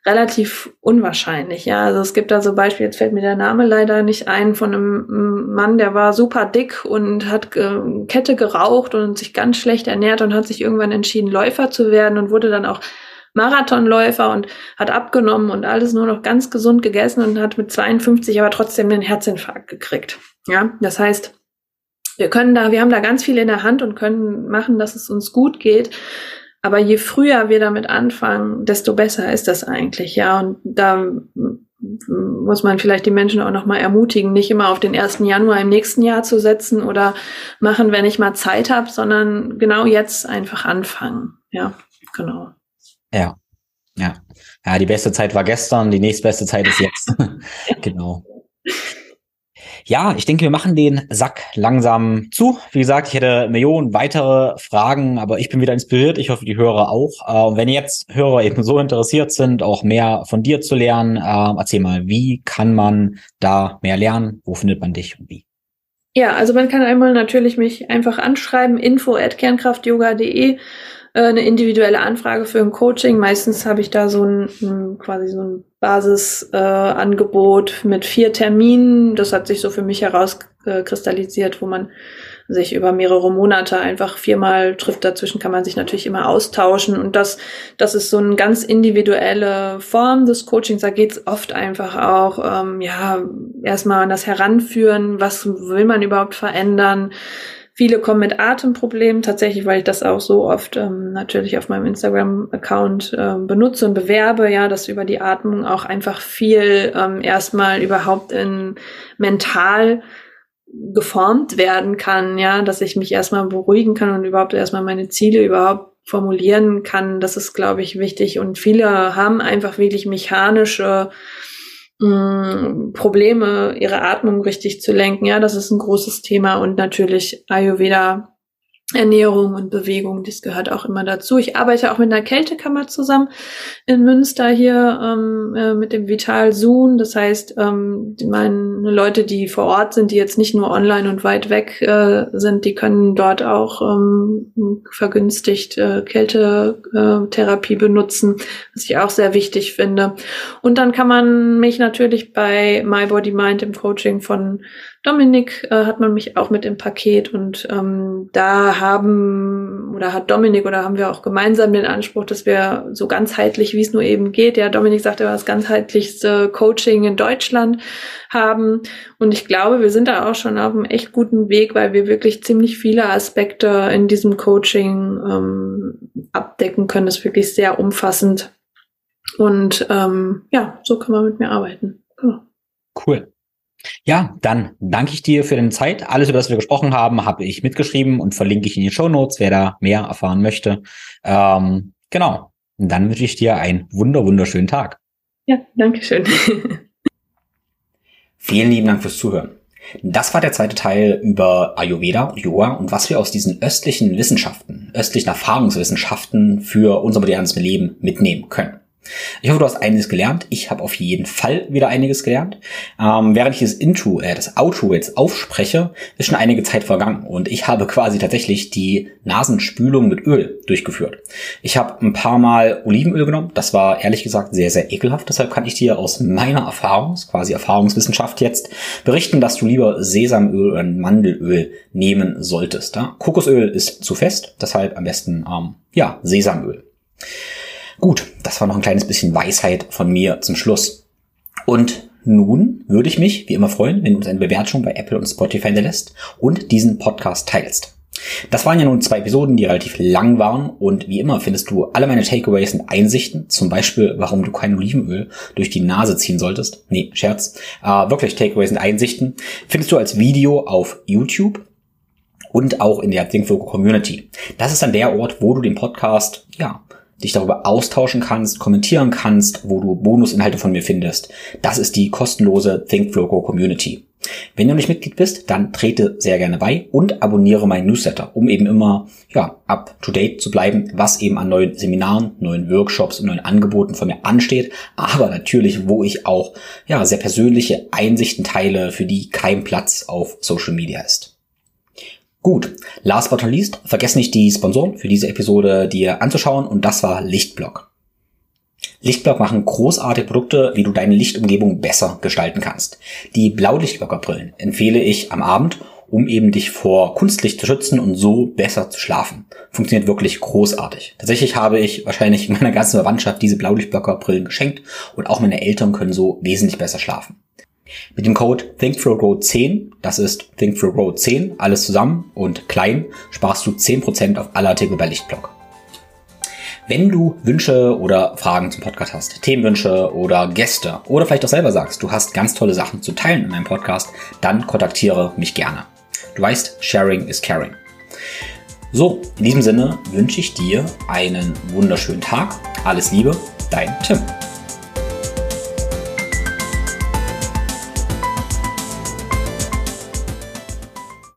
relativ unwahrscheinlich. Ja, also es gibt da so Beispiele, jetzt fällt mir der Name leider nicht ein, von einem Mann, der war super dick und hat äh, Kette geraucht und sich ganz schlecht ernährt und hat sich irgendwann entschieden, Läufer zu werden und wurde dann auch Marathonläufer und hat abgenommen und alles nur noch ganz gesund gegessen und hat mit 52 aber trotzdem den Herzinfarkt gekriegt. Ja, das heißt, wir können da, wir haben da ganz viel in der Hand und können machen, dass es uns gut geht. Aber je früher wir damit anfangen, desto besser ist das eigentlich, ja. Und da muss man vielleicht die Menschen auch nochmal ermutigen, nicht immer auf den 1. Januar im nächsten Jahr zu setzen oder machen, wenn ich mal Zeit habe, sondern genau jetzt einfach anfangen. Ja, genau. Ja, ja. Ja, die beste Zeit war gestern, die nächstbeste Zeit ist jetzt. genau. Ja, ich denke, wir machen den Sack langsam zu. Wie gesagt, ich hätte Millionen weitere Fragen, aber ich bin wieder inspiriert. Ich hoffe, die Hörer auch. Äh, und wenn jetzt Hörer eben so interessiert sind, auch mehr von dir zu lernen, äh, erzähl mal, wie kann man da mehr lernen? Wo findet man dich und wie? Ja, also man kann einmal natürlich mich einfach anschreiben, info at kernkraftyoga.de äh, eine individuelle Anfrage für ein Coaching. Meistens habe ich da so ein, ein quasi so ein Basisangebot äh, mit vier Terminen. Das hat sich so für mich herauskristallisiert, wo man sich über mehrere Monate einfach viermal trifft. Dazwischen kann man sich natürlich immer austauschen. Und das, das ist so eine ganz individuelle Form des Coachings. Da geht es oft einfach auch, ähm, ja, erstmal an das Heranführen, was will man überhaupt verändern Viele kommen mit Atemproblemen, tatsächlich, weil ich das auch so oft ähm, natürlich auf meinem Instagram-Account äh, benutze und bewerbe, ja, dass über die Atmung auch einfach viel ähm, erstmal überhaupt in mental geformt werden kann, ja, dass ich mich erstmal beruhigen kann und überhaupt erstmal meine Ziele überhaupt formulieren kann. Das ist, glaube ich, wichtig. Und viele haben einfach wirklich mechanische mh, Probleme, ihre Atmung richtig zu lenken. Ja, das ist ein großes Thema und natürlich Ayurveda Ernährung und Bewegung, das gehört auch immer dazu. Ich arbeite auch mit einer Kältekammer zusammen in Münster hier ähm, äh, mit dem Vital Zoom. Das heißt, ähm, meine Leute, die vor Ort sind, die jetzt nicht nur online und weit weg äh, sind, die können dort auch ähm, vergünstigt äh, Kältetherapie benutzen, was ich auch sehr wichtig finde. Und dann kann man mich natürlich bei My Body Mind im Coaching von Dominik äh, hat man mich auch mit im Paket und ähm, da haben oder hat Dominik oder haben wir auch gemeinsam den Anspruch, dass wir so ganzheitlich, wie es nur eben geht, ja, Dominik sagte, wir das ganzheitlichste Coaching in Deutschland haben und ich glaube, wir sind da auch schon auf einem echt guten Weg, weil wir wirklich ziemlich viele Aspekte in diesem Coaching ähm, abdecken können. Das ist wirklich sehr umfassend und ähm, ja, so kann man mit mir arbeiten. Genau. Cool. Ja, dann danke ich dir für deine Zeit. Alles, über das wir gesprochen haben, habe ich mitgeschrieben und verlinke ich in die Show Notes, wer da mehr erfahren möchte. Ähm, genau. Und dann wünsche ich dir einen wunder, wunderschönen Tag. Ja, danke schön. Vielen lieben Dank fürs Zuhören. Das war der zweite Teil über Ayurveda, Yoga und was wir aus diesen östlichen Wissenschaften, östlichen Erfahrungswissenschaften für unser modernes Leben mitnehmen können. Ich hoffe, du hast einiges gelernt. Ich habe auf jeden Fall wieder einiges gelernt. Ähm, während ich das Intro, äh, das Outro jetzt aufspreche, ist schon einige Zeit vergangen und ich habe quasi tatsächlich die Nasenspülung mit Öl durchgeführt. Ich habe ein paar Mal Olivenöl genommen. Das war ehrlich gesagt sehr, sehr ekelhaft. Deshalb kann ich dir aus meiner Erfahrung, quasi Erfahrungswissenschaft jetzt, berichten, dass du lieber Sesamöl oder Mandelöl nehmen solltest. Ja? Kokosöl ist zu fest, deshalb am besten ähm, ja Sesamöl. Gut, das war noch ein kleines bisschen Weisheit von mir zum Schluss. Und nun würde ich mich wie immer freuen, wenn du uns eine Bewertung bei Apple und Spotify hinterlässt und diesen Podcast teilst. Das waren ja nun zwei Episoden, die relativ lang waren und wie immer findest du alle meine Takeaways und Einsichten, zum Beispiel, warum du kein Olivenöl durch die Nase ziehen solltest. Nee, Scherz. Äh, wirklich Takeaways und Einsichten findest du als Video auf YouTube und auch in der ThinkFoco Community. Das ist dann der Ort, wo du den Podcast, ja, dich darüber austauschen kannst, kommentieren kannst, wo du Bonusinhalte von mir findest. Das ist die kostenlose ThinkFloco Community. Wenn du nicht Mitglied bist, dann trete sehr gerne bei und abonniere meinen Newsletter, um eben immer ja, up to date zu bleiben, was eben an neuen Seminaren, neuen Workshops und neuen Angeboten von mir ansteht, aber natürlich, wo ich auch ja, sehr persönliche Einsichten teile, für die kein Platz auf Social Media ist. Gut, last but not least, vergesst nicht die Sponsoren für diese Episode dir anzuschauen und das war Lichtblock. Lichtblock machen großartige Produkte, wie du deine Lichtumgebung besser gestalten kannst. Die Blaulichtblockerbrillen empfehle ich am Abend, um eben dich vor Kunstlicht zu schützen und so besser zu schlafen. Funktioniert wirklich großartig. Tatsächlich habe ich wahrscheinlich meiner ganzen Verwandtschaft diese Blaulichtblockerbrillen geschenkt und auch meine Eltern können so wesentlich besser schlafen. Mit dem Code ThinkThroughGrow10, das ist ThinkThroughGrow10, alles zusammen und klein, sparst du 10% auf alle Artikel bei Lichtblock. Wenn du Wünsche oder Fragen zum Podcast hast, Themenwünsche oder Gäste oder vielleicht auch selber sagst, du hast ganz tolle Sachen zu teilen in meinem Podcast, dann kontaktiere mich gerne. Du weißt, Sharing is Caring. So, in diesem Sinne wünsche ich dir einen wunderschönen Tag. Alles Liebe, dein Tim.